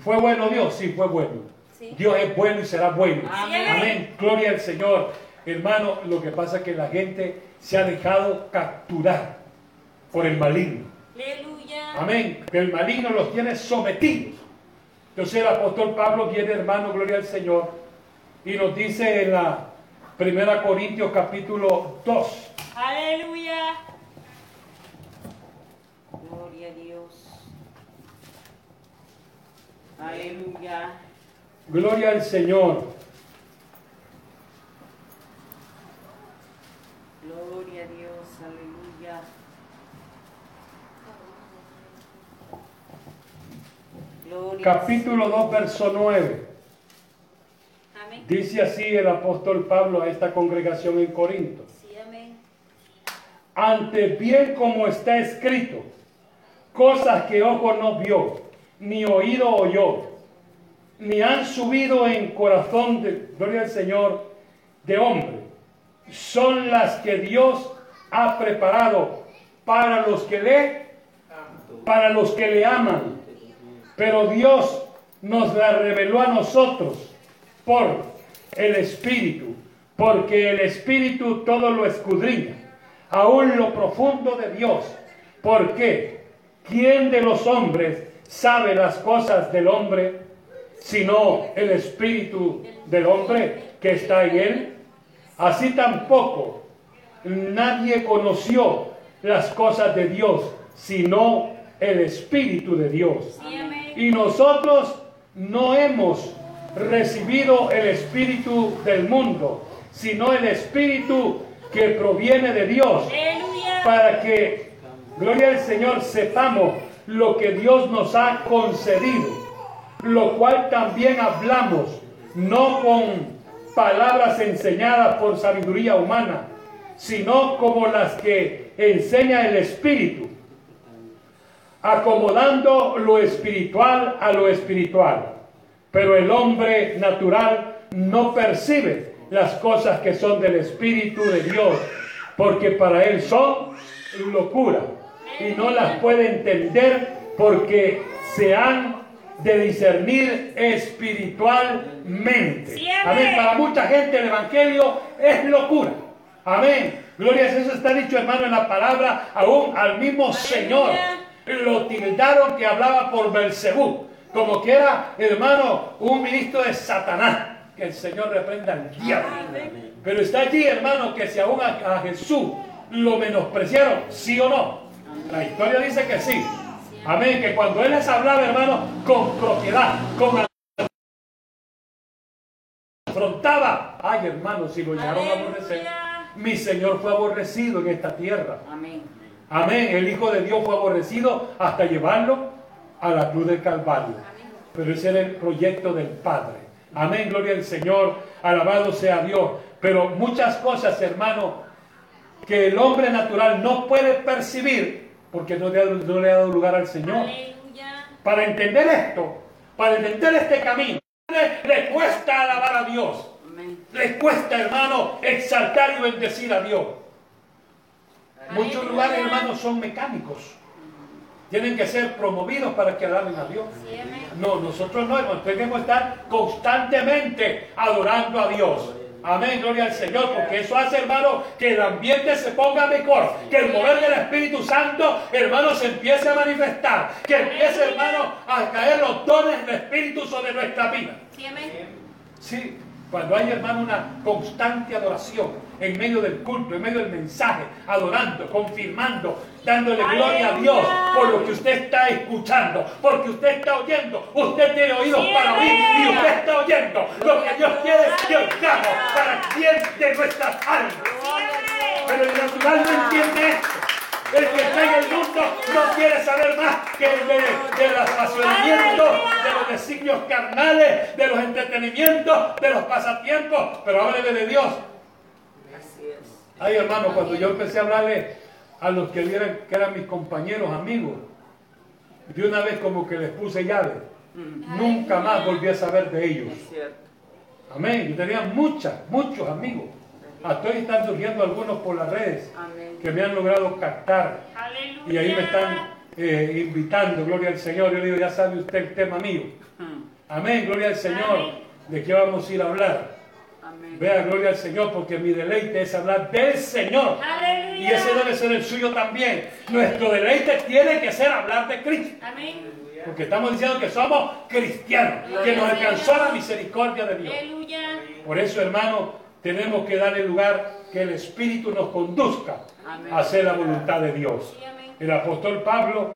¿Fue bueno Dios? Sí, fue bueno. Dios es bueno y será bueno. Amén. Gloria al Señor. Hermano, lo que pasa es que la gente se ha dejado capturar por el maligno. Aleluya. Amén. Que el maligno los tiene sometidos. Entonces el apóstol Pablo viene, hermano, gloria al Señor, y nos dice en la primera Corintios capítulo 2, Aleluya. Gloria a Dios. Aleluya. gloria al Señor. Gloria a Dios. Aleluya. Gloria Capítulo 2, verso 9. Amén. Dice así el apóstol Pablo a esta congregación en Corinto. Sí, amén. Ante bien como está escrito, cosas que ojo no vio, ni oído oyó, ni han subido en corazón de, gloria al Señor, de hombre, son las que Dios ha preparado para los que le, para los que le aman. Pero Dios nos la reveló a nosotros por el Espíritu, porque el Espíritu todo lo escudriña, aún lo profundo de Dios. ¿Por qué? ¿Quién de los hombres sabe las cosas del hombre, sino el Espíritu del hombre que está en él? Así tampoco nadie conoció las cosas de Dios, sino el Espíritu de Dios. Y nosotros no hemos recibido el Espíritu del mundo, sino el Espíritu que proviene de Dios, para que, gloria al Señor, sepamos lo que Dios nos ha concedido, lo cual también hablamos, no con palabras enseñadas por sabiduría humana, sino como las que enseña el Espíritu acomodando lo espiritual a lo espiritual. Pero el hombre natural no percibe las cosas que son del Espíritu de Dios, porque para él son locura y no las puede entender porque se han de discernir espiritualmente. Amén. Para mucha gente el Evangelio es locura. Amén. Gloria a Dios, eso está dicho hermano en la palabra, aún al mismo Señor lo tildaron que hablaba por Belcebú, como que era, hermano, un ministro de Satanás. Que el Señor reprenda al diablo. Pero está allí, hermano, que si aún a, a Jesús lo menospreciaron, sí o no. La historia dice que sí. Amén. Que cuando él les hablaba, hermano, con propiedad, con afrontaba. Ay, hermano, si lo llegaron a aborrecer. Mi Señor fue aborrecido en esta tierra. Amén. Amén. El Hijo de Dios fue aborrecido hasta llevarlo a la cruz del Calvario. Pero ese era el proyecto del Padre. Amén. Gloria al Señor. Alabado sea Dios. Pero muchas cosas, hermano, que el hombre natural no puede percibir porque no le, ha- no le ha dado lugar al Señor. Aleluya. Para entender esto, para entender este camino, le, le cuesta alabar a Dios. Amén. Les cuesta, hermano, exaltar y bendecir a Dios. Muchos lugares, hermanos, son mecánicos. Tienen que ser promovidos para que alaben a Dios. Sí. No, nosotros no, hermano. Tenemos que estar constantemente adorando a Dios. Amén, gloria al Señor, porque eso hace, hermano, que el ambiente se ponga mejor, que el poder del Espíritu Santo, hermano, se empiece a manifestar, que empiece, hermano, a caer los dones del Espíritu sobre nuestra vida. Sí, cuando hay, hermano, una constante adoración en medio del culto, en medio del mensaje, adorando, confirmando, dándole gloria a Dios por lo que usted está escuchando, porque usted está oyendo, usted tiene oídos para oír y usted está oyendo lo que Dios quiere que oigamos para bien de nuestras almas. Pero el natural no entiende esto. El que está en el mundo no quiere saber más que de, de los apasionamientos, de los designios carnales, de los entretenimientos, de los pasatiempos. Pero háblele de Dios. Ay, hermano, cuando yo empecé a hablarle a los que vieran que eran mis compañeros, amigos, de una vez como que les puse llave. Nunca más volví a saber de ellos. Amén. Yo tenía muchas, muchos amigos. Hasta hoy están surgiendo algunos por las redes Amén. que me han logrado captar Aleluya. y ahí me están eh, invitando, gloria al Señor. Yo le digo, ya sabe usted el tema mío. Mm. Amén, gloria al Señor. Amén. ¿De qué vamos a ir a hablar? Vea, gloria al Señor, porque mi deleite es hablar del Señor. Aleluya. Y ese debe ser el suyo también. Nuestro deleite tiene que ser hablar de Cristo. Amén. Porque estamos diciendo que somos cristianos, que nos alcanzó la misericordia de Dios. Aleluya. Por eso, hermano, tenemos que darle lugar que el Espíritu nos conduzca a hacer la voluntad de Dios. El apóstol Pablo,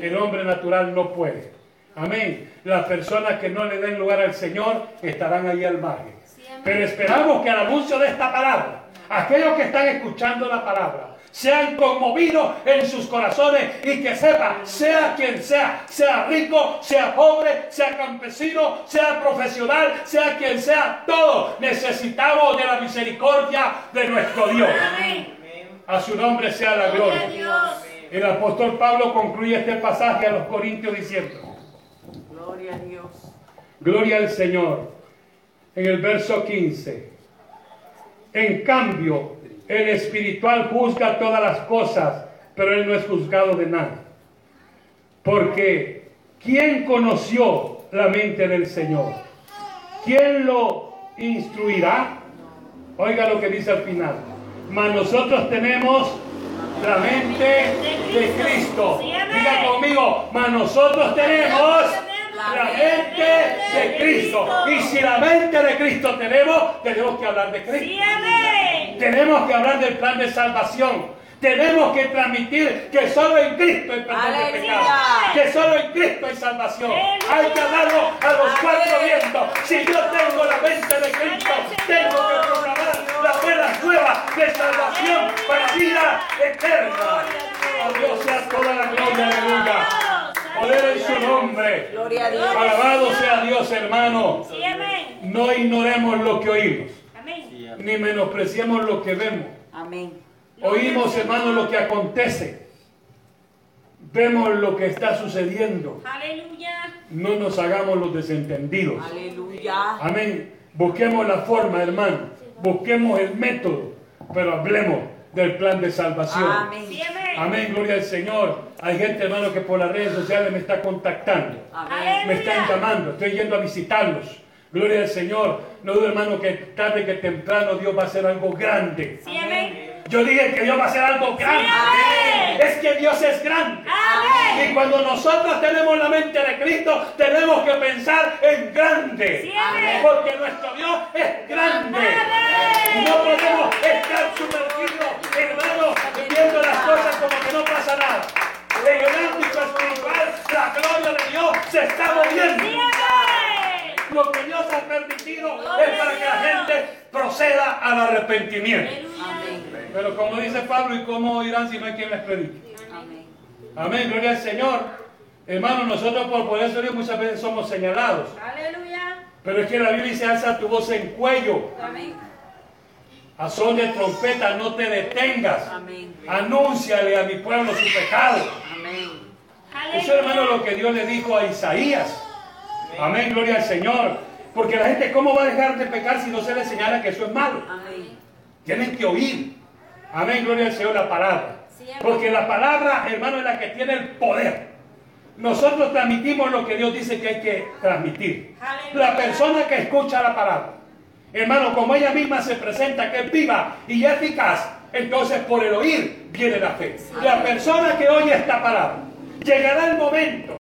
el hombre natural no puede. Amén. Las personas que no le den lugar al Señor estarán ahí al margen. Pero esperamos que al anuncio de esta palabra, aquellos que están escuchando la palabra, sean conmovidos en sus corazones y que sepan, sea quien sea, sea rico, sea pobre, sea campesino, sea profesional, sea quien sea, todos necesitamos de la misericordia de nuestro Dios. A su nombre sea la Gloria. El apóstol Pablo concluye este pasaje a los Corintios diciendo, Gloria a Dios. Gloria al Señor. En el verso 15. En cambio, el espiritual juzga todas las cosas, pero él no es juzgado de nada. Porque, ¿quién conoció la mente del Señor? ¿Quién lo instruirá? Oiga lo que dice al final. Mas nosotros tenemos la mente de Cristo. Diga conmigo, mas nosotros tenemos la mente de Cristo. Y si la mente de Cristo tenemos, tenemos que hablar de Cristo. Tenemos que hablar del plan de salvación. Tenemos que transmitir que solo en Cristo hay perdón de pecados. Que solo en Cristo hay salvación. Hay que hablarlo a los cuatro vientos. Si yo tengo la mente de Cristo, tengo que proclamar las buenas nuevas de salvación para vida eterna. A Dios sea toda la gloria, aleluya. Poder en su nombre. Gloria a Dios. Alabado sea Dios, hermano. Sí, amén. No ignoremos lo que oímos, ni menospreciemos lo que vemos. Amén. Oímos, hermano, lo que acontece. Vemos lo que está sucediendo. Aleluya. No nos hagamos los desentendidos. Aleluya. Amén. Busquemos la forma, hermano. Busquemos el método. Pero hablemos del plan de salvación. Sí, Amén. amén. Amén, gloria al Señor. Hay gente, hermano, que por las redes sociales me está contactando. Amén. Me están llamando. Estoy yendo a visitarlos. Gloria al Señor. No dudo, hermano, que tarde que temprano Dios va a hacer algo grande. Sí, amén. Yo dije que Dios va a hacer algo grande. Es que Dios es grande. Amén. Y cuando nosotros tenemos la mente de Cristo, tenemos que pensar en grande. Sí. Porque nuestro Dios es grande. Amén. No podemos estar sumergidos, hermano, viendo las cosas como que no pasa nada. En el ámbito espiritual, la gloria de Dios se está Sí, moviendo. amén. Lo que Dios ha permitido es para que la gente proceda al arrepentimiento. Amén. Pero como dice Pablo, ¿y cómo oirán si no hay quien les predique? Amén. Amén, gloria al Señor. Hermano, nosotros por poder ser Dios muchas veces somos señalados. Aleluya. Pero es que la Biblia dice, alza tu voz en cuello. Amén. A son de trompeta no te detengas. Amén. Anúnciale a mi pueblo su pecado. Amén. Eso, hermano, lo que Dios le dijo a Isaías. Amén, gloria al Señor. Porque la gente, ¿cómo va a dejar de pecar si no se le señala que eso es malo? Amén. Tienen que oír. Amén, gloria al Señor, la palabra. Porque la palabra, hermano, es la que tiene el poder. Nosotros transmitimos lo que Dios dice que hay que transmitir. La persona que escucha la palabra, hermano, como ella misma se presenta, que es viva y eficaz, entonces por el oír viene la fe. La persona que oye esta palabra, llegará el momento